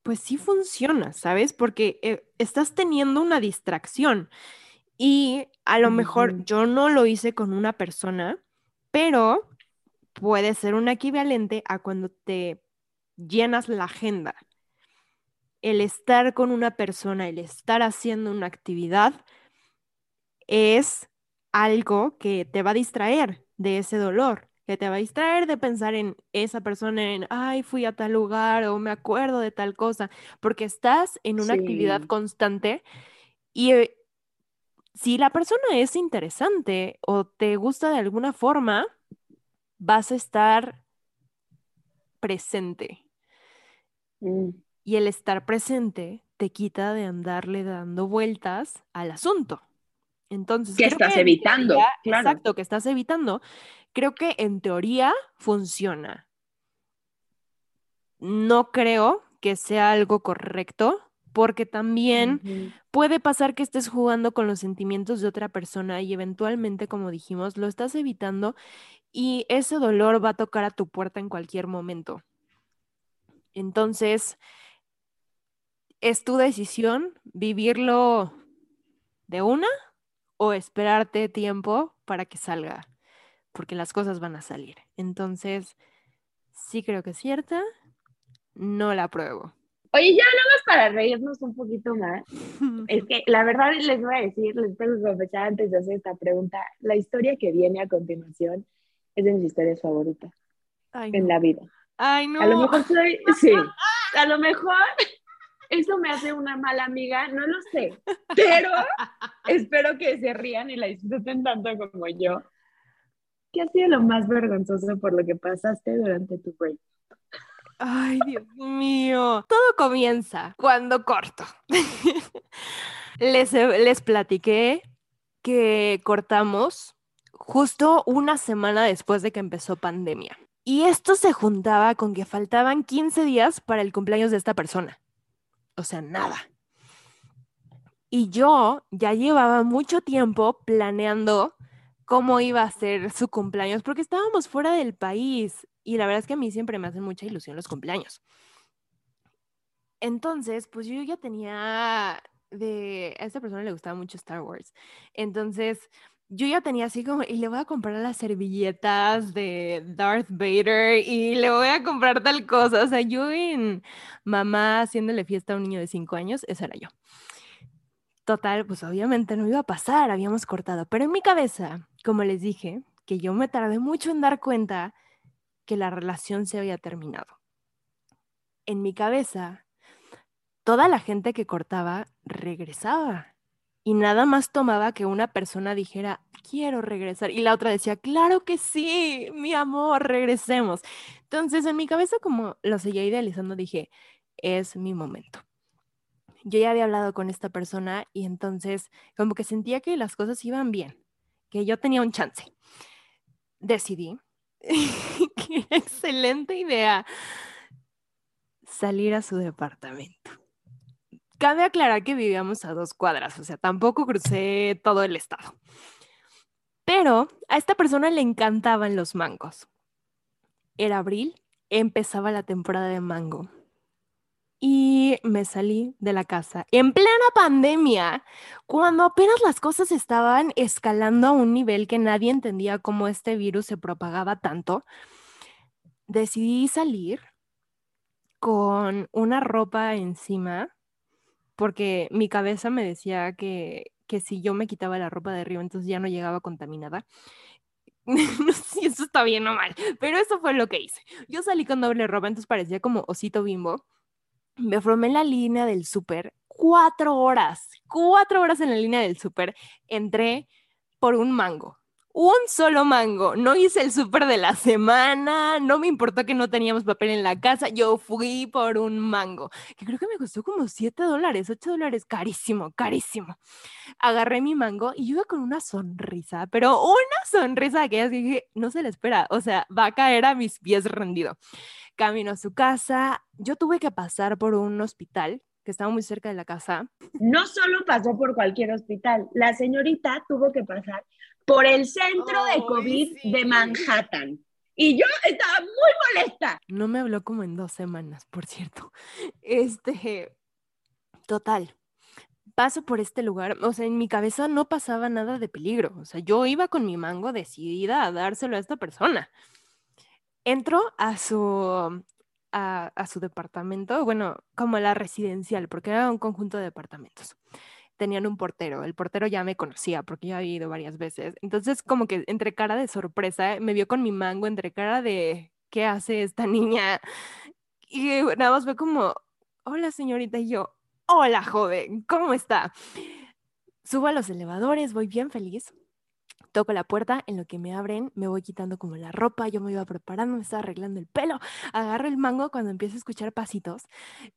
pues sí funciona, ¿sabes? Porque eh, estás teniendo una distracción y a lo mejor yo no lo hice con una persona, pero puede ser un equivalente a cuando te llenas la agenda. El estar con una persona, el estar haciendo una actividad es algo que te va a distraer de ese dolor, que te va a distraer de pensar en esa persona, en, ay, fui a tal lugar o me acuerdo de tal cosa, porque estás en una actividad constante y eh, si la persona es interesante o te gusta de alguna forma, vas a estar presente. Mm, Y el estar presente te quita de andarle dando vueltas al asunto. Entonces, Que estás evitando, teoría- claro. Exacto, que estás evitando. Creo que en teoría funciona. No creo que sea algo correcto, porque también puede pasar que estés jugando con los sentimientos de otra persona y eventualmente, como dijimos, lo estás evitando y ese dolor va a tocar a tu puerta en cualquier momento. Entonces, es tu decisión vivirlo de una o esperarte tiempo para que salga, porque las cosas van a salir. Entonces, sí creo que es cierta, no la apruebo. Oye, ya nada más para reírnos un poquito más. Es que la verdad les voy a decir, les tengo que confesar antes de hacer esta pregunta, la historia que viene a continuación es de mis historias favoritas Ay, en no. la vida. Ay, no. A lo mejor soy, sí, a lo mejor eso me hace una mala amiga, no lo sé, pero espero que se rían y la disfruten tanto como yo. ¿Qué ha sido lo más vergonzoso por lo que pasaste durante tu break? Ay, Dios mío. Todo comienza cuando corto. les, les platiqué que cortamos justo una semana después de que empezó pandemia. Y esto se juntaba con que faltaban 15 días para el cumpleaños de esta persona. O sea, nada. Y yo ya llevaba mucho tiempo planeando cómo iba a ser su cumpleaños, porque estábamos fuera del país y la verdad es que a mí siempre me hacen mucha ilusión los cumpleaños. Entonces, pues yo ya tenía de, a esta persona le gustaba mucho Star Wars. Entonces, yo ya tenía así como, y le voy a comprar las servilletas de Darth Vader y le voy a comprar tal cosa. O sea, yo en mamá haciéndole fiesta a un niño de cinco años, esa era yo. Total, pues obviamente no iba a pasar, habíamos cortado. Pero en mi cabeza, como les dije, que yo me tardé mucho en dar cuenta que la relación se había terminado. En mi cabeza, toda la gente que cortaba regresaba. Y nada más tomaba que una persona dijera, quiero regresar. Y la otra decía, claro que sí, mi amor, regresemos. Entonces en mi cabeza como lo seguía idealizando, dije, es mi momento. Yo ya había hablado con esta persona y entonces como que sentía que las cosas iban bien, que yo tenía un chance. Decidí, qué excelente idea, salir a su departamento. Cabe aclarar que vivíamos a dos cuadras, o sea, tampoco crucé todo el estado. Pero a esta persona le encantaban los mangos. Era abril, empezaba la temporada de mango. Y me salí de la casa en plena pandemia, cuando apenas las cosas estaban escalando a un nivel que nadie entendía cómo este virus se propagaba tanto. Decidí salir con una ropa encima porque mi cabeza me decía que, que si yo me quitaba la ropa de arriba, entonces ya no llegaba contaminada. no sé si eso está bien o mal, pero eso fue lo que hice. Yo salí con doble ropa, entonces parecía como osito bimbo. Me formé en la línea del súper cuatro horas, cuatro horas en la línea del súper. Entré por un mango un solo mango. No hice el súper de la semana, no me importó que no teníamos papel en la casa, yo fui por un mango, que creo que me costó como 7 dólares, 8 dólares, carísimo, carísimo. Agarré mi mango y yo iba con una sonrisa, pero una sonrisa que dije, no se le espera, o sea, va a caer a mis pies rendido. Camino a su casa, yo tuve que pasar por un hospital que estaba muy cerca de la casa. No solo pasó por cualquier hospital, la señorita tuvo que pasar por el centro de COVID de Manhattan. Y yo estaba muy molesta. No me habló como en dos semanas, por cierto. Este, total. Paso por este lugar, o sea, en mi cabeza no pasaba nada de peligro. O sea, yo iba con mi mango decidida a dárselo a esta persona. Entro a su, a, su departamento, bueno, como la residencial, porque era un conjunto de departamentos tenían un portero. El portero ya me conocía porque ya había ido varias veces. Entonces, como que entre cara de sorpresa, me vio con mi mango, entre cara de, ¿qué hace esta niña? Y nada más fue como, hola señorita, y yo, hola joven, ¿cómo está? Subo a los elevadores, voy bien feliz. Toco la puerta, en lo que me abren, me voy quitando como la ropa, yo me iba preparando, me estaba arreglando el pelo, agarro el mango cuando empiezo a escuchar pasitos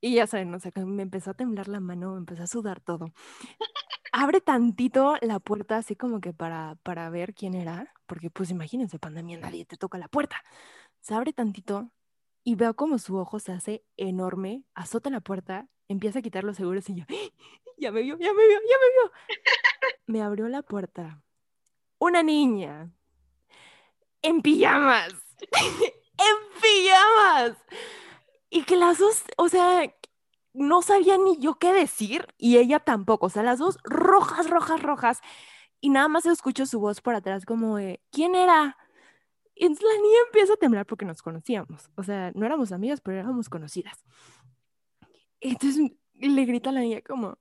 y ya saben, o sea, me empezó a temblar la mano, me empezó a sudar todo. Abre tantito la puerta así como que para, para ver quién era, porque pues imagínense, pandemia, nadie te toca la puerta. Se abre tantito y veo como su ojo se hace enorme, azota la puerta, empieza a quitar los seguros y yo, ya me vio, ya me vio, ya me vio. Me abrió la puerta una niña en pijamas, en pijamas. Y que las dos, o sea, no sabía ni yo qué decir y ella tampoco, o sea, las dos rojas, rojas, rojas. Y nada más escucho su voz por atrás como ¿quién era? Y entonces la niña empieza a temblar porque nos conocíamos. O sea, no éramos amigas, pero éramos conocidas. Entonces le grita a la niña como,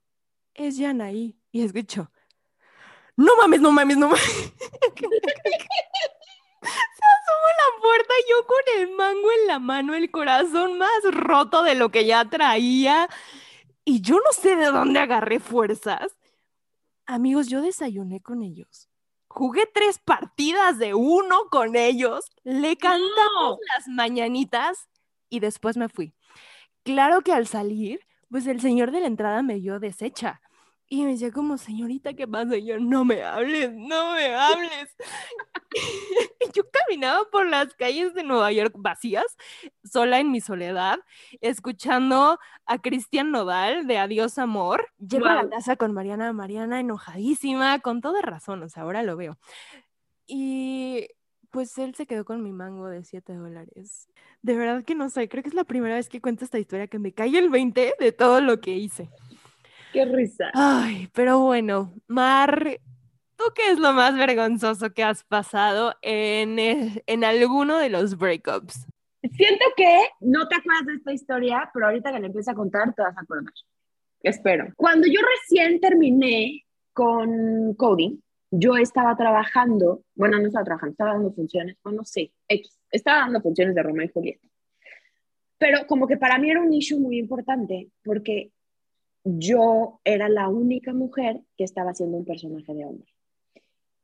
es Yanaí. Y escucho, no mames, no mames, no mames. Se asomó la puerta y yo con el mango en la mano, el corazón más roto de lo que ya traía. Y yo no sé de dónde agarré fuerzas. Amigos, yo desayuné con ellos. Jugué tres partidas de uno con ellos. Le cantamos las mañanitas y después me fui. Claro que al salir, pues el señor de la entrada me dio deshecha y me decía como, señorita, ¿qué pasa? Y yo, no me hables, no me hables. y yo caminaba por las calles de Nueva York vacías, sola en mi soledad, escuchando a Cristian Nodal de Adiós Amor. Llego a la casa con Mariana, Mariana enojadísima, con toda razón, o sea, ahora lo veo. Y pues él se quedó con mi mango de 7 dólares. De verdad que no sé, creo que es la primera vez que cuento esta historia que me cae el 20 de todo lo que hice. Qué risa. Ay, pero bueno, Mar, ¿tú qué es lo más vergonzoso que has pasado en, en alguno de los breakups? Siento que no te acuerdas de esta historia, pero ahorita que la empiezo a contar te vas a acordar. Espero. Cuando yo recién terminé con Cody, yo estaba trabajando, bueno, no estaba trabajando, estaba dando funciones, bueno, sí, X, estaba dando funciones de Romeo y Julieta. Pero como que para mí era un issue muy importante, porque yo era la única mujer que estaba haciendo un personaje de hombre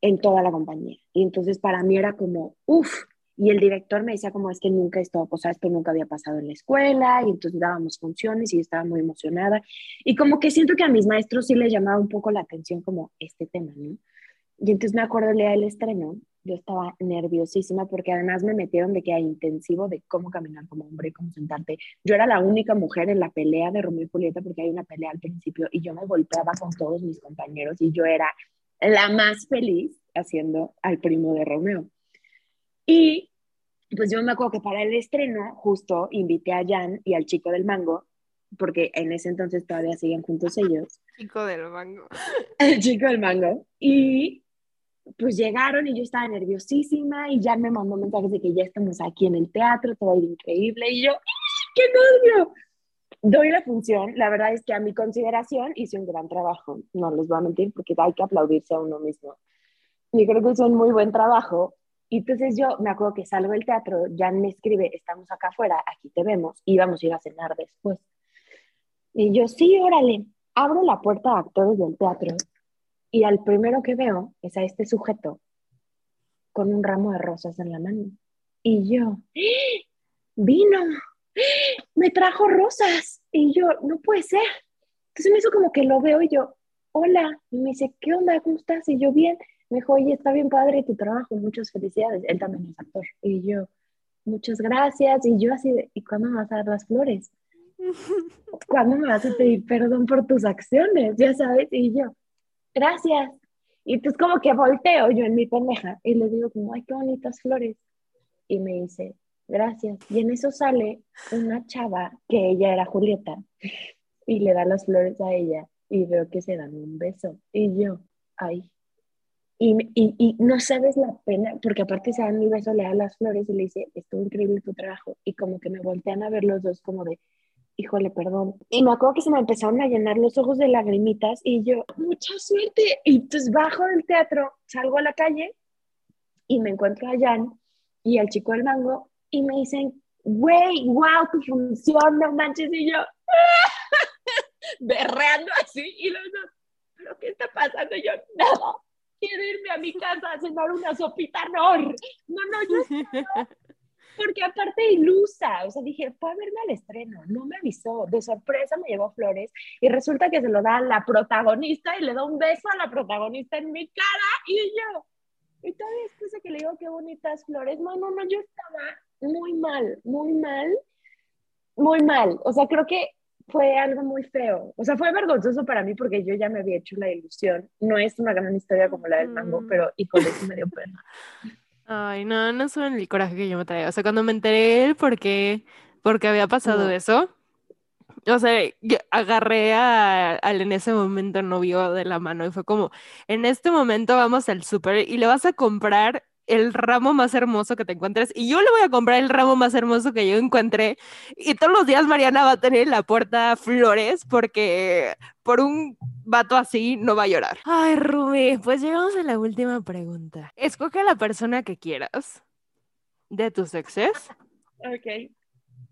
en toda la compañía. Y entonces para mí era como, uff, y el director me decía como es que nunca esto, o sea, esto nunca había pasado en la escuela, y entonces dábamos funciones y estaba muy emocionada. Y como que siento que a mis maestros sí les llamaba un poco la atención como este tema, ¿no? Y entonces me acuerdo el día del estreno, yo estaba nerviosísima porque además me metieron de que hay intensivo de cómo caminar como hombre, cómo sentarte. Yo era la única mujer en la pelea de Romeo y Julieta porque hay una pelea al principio y yo me golpeaba con todos mis compañeros y yo era la más feliz haciendo al primo de Romeo. Y pues yo me acuerdo que para el estreno justo invité a Jan y al chico del mango, porque en ese entonces todavía siguen juntos ellos. Chico del mango. El chico del mango. Y pues llegaron y yo estaba nerviosísima y ya me mandó mensajes de que ya estamos aquí en el teatro, todo ir increíble. Y yo, ¡qué nervio! Doy la función, la verdad es que a mi consideración hice un gran trabajo, no les voy a mentir porque hay que aplaudirse a uno mismo. Y creo que hice un muy buen trabajo. Y entonces yo me acuerdo que salgo del teatro, Jan me escribe, estamos acá afuera, aquí te vemos, y vamos a ir a cenar después. Y yo, sí, órale, abro la puerta a actores del teatro y al primero que veo es a este sujeto con un ramo de rosas en la mano. Y yo, vino, me trajo rosas. Y yo, no puede ser. Entonces me hizo como que lo veo y yo, hola. Y me dice, ¿qué onda? ¿Cómo estás? Y yo, bien. Me dijo, oye, está bien padre tu trabajo, muchas felicidades. Él también es actor. Y yo, muchas gracias. Y yo así, ¿y cuándo me vas a dar las flores? ¿Cuándo me vas a pedir perdón por tus acciones? Ya sabes. Y yo, gracias. Y entonces como que volteo yo en mi pendeja y le digo como, ay, qué bonitas flores. Y me dice, gracias. Y en eso sale una chava que ella era Julieta y le da las flores a ella y veo que se dan un beso. Y yo, ay. Y, y, y no sabes la pena, porque aparte se dan mi beso, le da las flores y le dice, estuvo increíble tu trabajo. Y como que me voltean a ver los dos como de, híjole, perdón. Y me acuerdo que se me empezaron a llenar los ojos de lagrimitas y yo, mucha suerte. Y entonces bajo del teatro, salgo a la calle y me encuentro a Jan y al chico del mango y me dicen, güey, wow, tu función, no manches. Y yo, berreando así. Y los dos, ¿pero qué está pasando? Y yo, nada, quiero irme a mi casa a cenar una sopita, no. No, no, yo porque aparte ilusa, o sea, dije, fue a verme al estreno, no me avisó, de sorpresa me llevó flores y resulta que se lo da a la protagonista y le da un beso a la protagonista en mi cara y yo, y todavía después de que le digo qué bonitas flores, no, no, no, yo estaba muy mal, muy mal, muy mal, o sea, creo que fue algo muy feo, o sea, fue vergonzoso para mí porque yo ya me había hecho la ilusión, no es una gran historia como la del mango, pero híjole, eso me dio pena. Ay, no, no saben el coraje que yo me traía. O sea, cuando me enteré él porque, porque había pasado No. eso, o sea, yo agarré a- al en ese momento novio de la mano y fue como, en este momento vamos al súper y le vas a comprar el ramo más hermoso que te encuentres y yo le voy a comprar el ramo más hermoso que yo encuentré y todos los días Mariana va a tener en la puerta flores porque por un vato así no va a llorar. Ay, Rubí, pues llegamos a la última pregunta. Escoge a la persona que quieras de tus exes. Ok.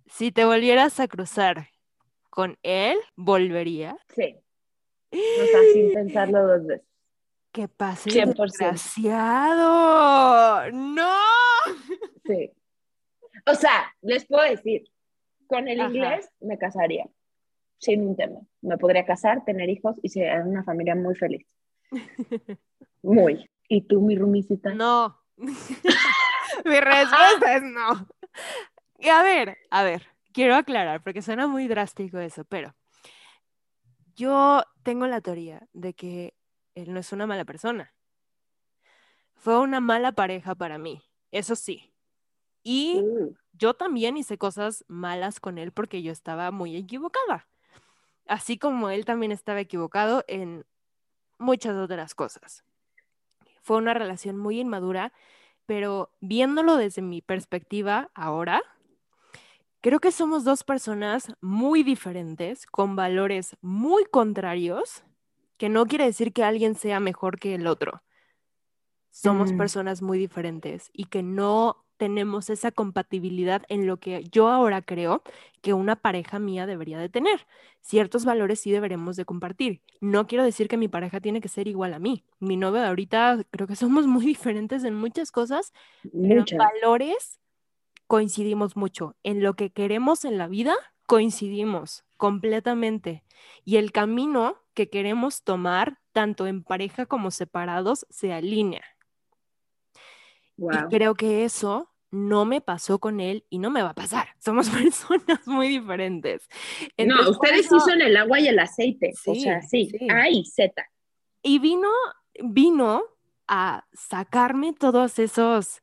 Si te volvieras a cruzar con él, ¿volvería? Sí. O sea, sin pensarlo dos veces. Que pase 100%. desgraciado. ¡No! Sí. O sea, les puedo decir, con el Ajá. inglés me casaría, sin un tema. Me podría casar, tener hijos y ser una familia muy feliz. Muy. ¿Y tú, mi rumicita? No. Mi respuesta es no. Y a ver, a ver, quiero aclarar, porque suena muy drástico eso, pero yo tengo la teoría de que él no es una mala persona. Fue una mala pareja para mí, eso sí. Y Uh, yo también hice cosas malas con él porque yo estaba muy equivocada. Así como él también estaba equivocado en muchas otras cosas. Fue una relación muy inmadura, pero viéndolo desde mi perspectiva ahora, creo que somos dos personas muy diferentes, con valores muy contrarios, que no quiere decir que alguien sea mejor que el otro. Somos Mm. personas muy diferentes y que no tenemos esa compatibilidad en lo que yo ahora creo que una pareja mía debería de tener. Ciertos valores sí deberemos de compartir. No quiero decir que mi pareja tiene que ser igual a mí. Mi novio de ahorita creo que somos muy diferentes en muchas cosas, pero en valores coincidimos mucho. En lo que queremos en la vida coincidimos completamente. Y el camino que queremos tomar, tanto en pareja como separados, se alinea. Y creo que eso no me pasó con él y no me va a pasar. Somos personas muy diferentes. no, ustedes sí son el agua y el aceite. o sea, sí, A y Z. Y vino, vino a sacarme todos esos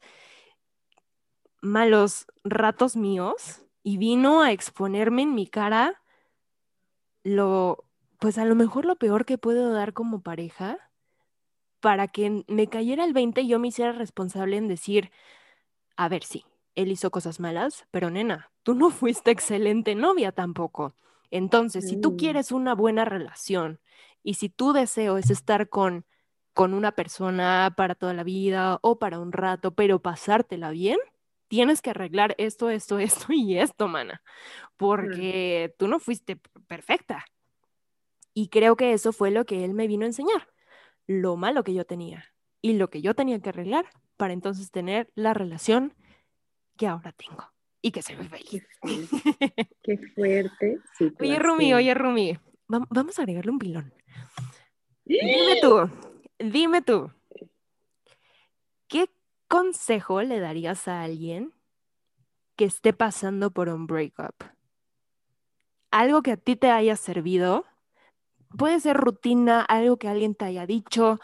malos ratos míos y vino a exponerme en mi cara lo, pues a lo mejor lo peor que puedo dar como pareja para que me cayera el 20 y yo me hiciera responsable en decir, a ver, sí, él hizo cosas malas, pero nena, tú no fuiste excelente novia tampoco. Entonces, si tú mm. quieres una buena relación y si tu deseo es estar con, con una persona para toda la vida o para un rato, pero pasártela bien, tienes que arreglar esto, esto, esto y esto, mana, porque tú no fuiste perfecta. Y creo que eso fue lo que él me vino a enseñar lo malo que yo tenía y lo que yo tenía que arreglar para entonces tener la relación que ahora tengo y que se ve feliz. Qué fuerte. Oye, Rumi, oye, Rumi, vamos a agregarle un pilón. Dime tú, dime tú, ¿qué consejo le darías a alguien que esté pasando por un breakup? Algo que a ti te haya servido puede ser rutina, algo que alguien te haya dicho,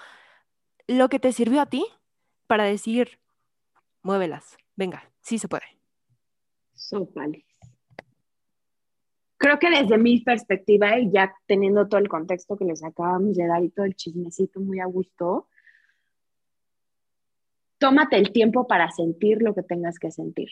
lo que te sirvió a ti para decir, muévelas, venga, sí se puede. Sopales. Creo que desde mi perspectiva y ya teniendo todo el contexto que les acabamos de dar y todo el chismecito muy a gusto, tómate el tiempo para sentir lo que tengas que sentir.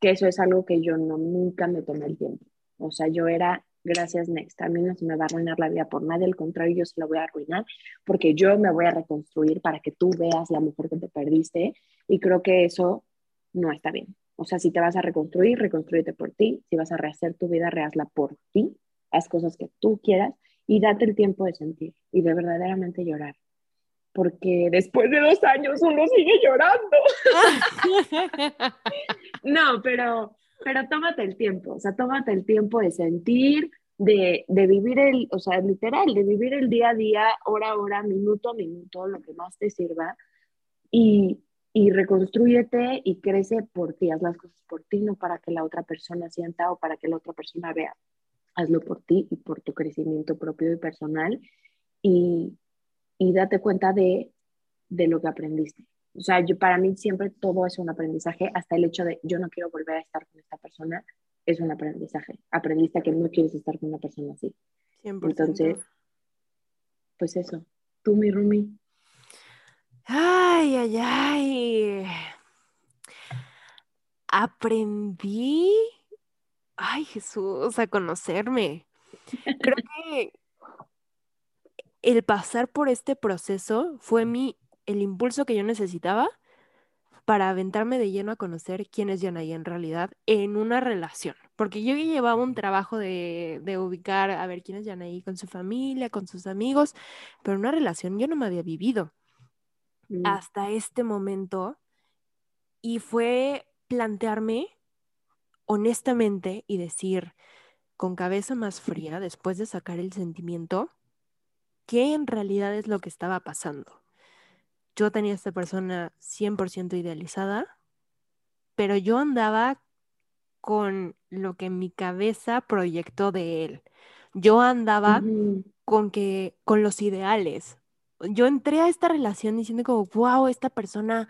Que eso es algo que yo no, nunca me tomé el tiempo. O sea, yo era gracias Next, a mí no se me va a arruinar la vida por nadie, al contrario, yo se la voy a arruinar porque yo me voy a reconstruir para que tú veas la mujer que te perdiste y creo que eso no está bien. O sea, si te vas a reconstruir, reconstruyete por ti, si vas a rehacer tu vida, rehazla por ti, haz cosas que tú quieras y date el tiempo de sentir y de verdaderamente llorar. Porque después de dos años uno sigue llorando. no, pero pero tómate el tiempo, o sea, tómate el tiempo de sentir, de, de, vivir el, o sea, literal, de vivir el día a día, hora a hora, minuto a minuto, lo que más te sirva, y, y reconstruyete y crece por ti, haz las cosas por ti, no para que la otra persona sienta o para que la otra persona vea. Hazlo por ti y por tu crecimiento propio y personal, y, y date cuenta de, de lo que aprendiste. O sea, yo, para mí siempre todo es un aprendizaje, hasta el hecho de yo no quiero volver a estar con esta persona, es un aprendizaje. Aprendiste que no quieres estar con una persona así. 100%. Entonces, pues eso. Tú, mi Rumi. Ay, ay, ay. Aprendí, ay Jesús, a conocerme. Creo que el pasar por este proceso fue mi el impulso que yo necesitaba para aventarme de lleno a conocer quién es Yanaí en realidad en una relación. Porque yo llevaba un trabajo de, ubicar a ver quién es Yanaí con su familia, con sus amigos, pero una relación yo no me había vivido mm. hasta este momento y fue plantearme honestamente y decir con cabeza más fría, después de sacar el sentimiento, qué en realidad es lo que estaba pasando yo tenía a esta persona 100% idealizada, pero yo andaba con lo que mi cabeza proyectó de él. Yo andaba con que con los ideales. Yo entré a esta relación diciendo como, "Wow, esta persona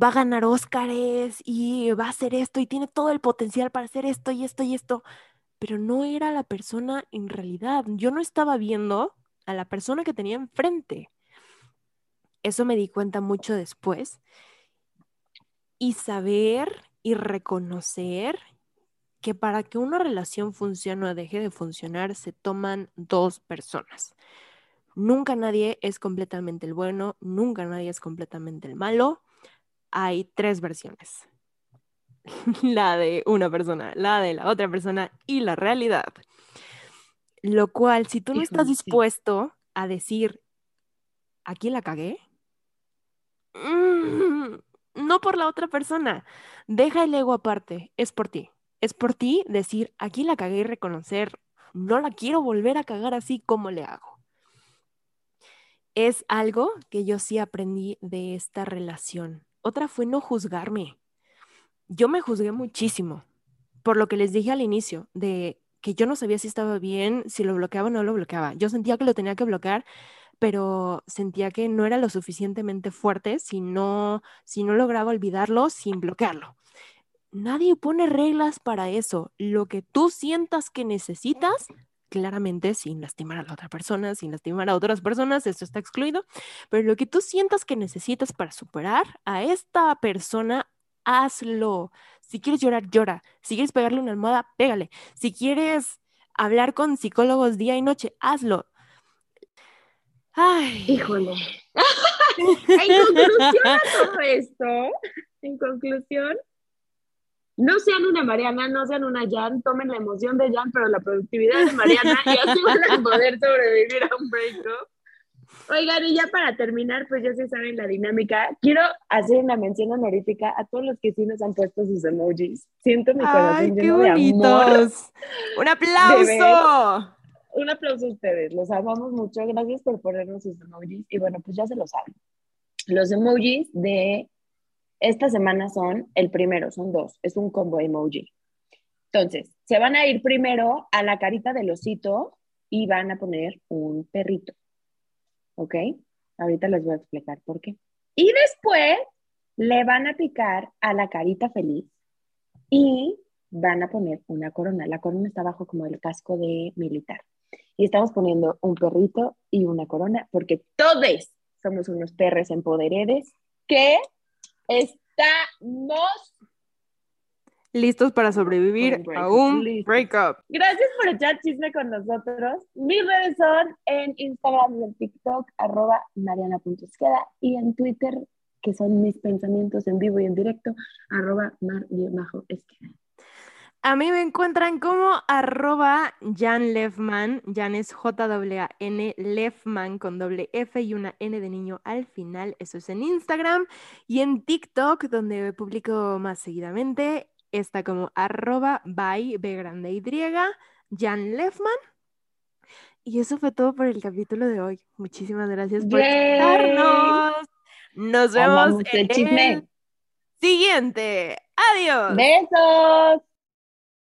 va a ganar Óscares y va a hacer esto y tiene todo el potencial para hacer esto y esto y esto." Pero no era la persona en realidad. Yo no estaba viendo a la persona que tenía enfrente. Eso me di cuenta mucho después. Y saber y reconocer que para que una relación funcione o deje de funcionar se toman dos personas. Nunca nadie es completamente el bueno, nunca nadie es completamente el malo. hay tres versiones. la de una persona, la de la otra persona y la realidad. Lo cual, si tú no estás dispuesto a decir, aquí la cagué, mm, no por la otra persona, deja el ego aparte, es por ti. Es por ti decir, aquí la cagué y reconocer, no la quiero volver a cagar así como le hago. Es algo que yo sí aprendí de esta relación. Otra fue no juzgarme. Yo me juzgué muchísimo por lo que les dije al inicio, de que yo no sabía si estaba bien, si lo bloqueaba o no lo bloqueaba. Yo sentía que lo tenía que bloquear, pero sentía que no era lo suficientemente fuerte si no, si no lograba olvidarlo sin bloquearlo. Nadie pone reglas para eso. Lo que tú sientas que necesitas, claramente sin lastimar a la otra persona, sin lastimar a otras personas, esto está excluido, pero lo que tú sientas que necesitas para superar a esta persona, hazlo. Si quieres llorar, llora. Si quieres pegarle una almohada, pégale. Si quieres hablar con psicólogos día y noche, hazlo. Ay. Híjole. en conclusión a todo esto, en conclusión, no sean una Mariana, no sean una Jan, tomen la emoción de Jan, pero la productividad de Mariana y así van a poder sobrevivir a un breakup. Oigan, y ya para terminar, pues ya se saben la dinámica. Quiero hacer una mención honorífica a todos los que sí nos han puesto sus emojis. Siento mi corazón Ay, qué bonitos. ¡Un aplauso! Un aplauso a ustedes. Los amamos mucho. Gracias por ponernos sus emojis. Y bueno, pues ya se lo saben. Los emojis de esta semana son el primero, son dos. Es un combo emoji. Entonces, se van a ir primero a la carita del osito y van a poner un perrito. ¿ok? Ahorita les voy a explicar por qué. Y después le van a picar a la carita feliz y van a poner una corona. La corona está abajo como el casco de militar. Y estamos poniendo un perrito y una corona porque todos somos unos perres empoderedes que estamos listos para sobrevivir a un breakup. Gracias por echar chisme con nosotros. Mis redes son en Instagram y en TikTok, arroba mariana.esqueda, y en Twitter, que son mis pensamientos en vivo y en directo, arroba mar-esqueda. A mí me encuentran como arroba Jan Lefman, Jan es J-A-N, Lefman con doble F y una N de niño al final, eso es en Instagram y en TikTok, donde publico más seguidamente, está como arroba by B grande Y, Jan Lefman. Y eso fue todo por el capítulo de hoy. Muchísimas gracias por estarnos. Nos vemos en el siguiente. Adiós. Besos.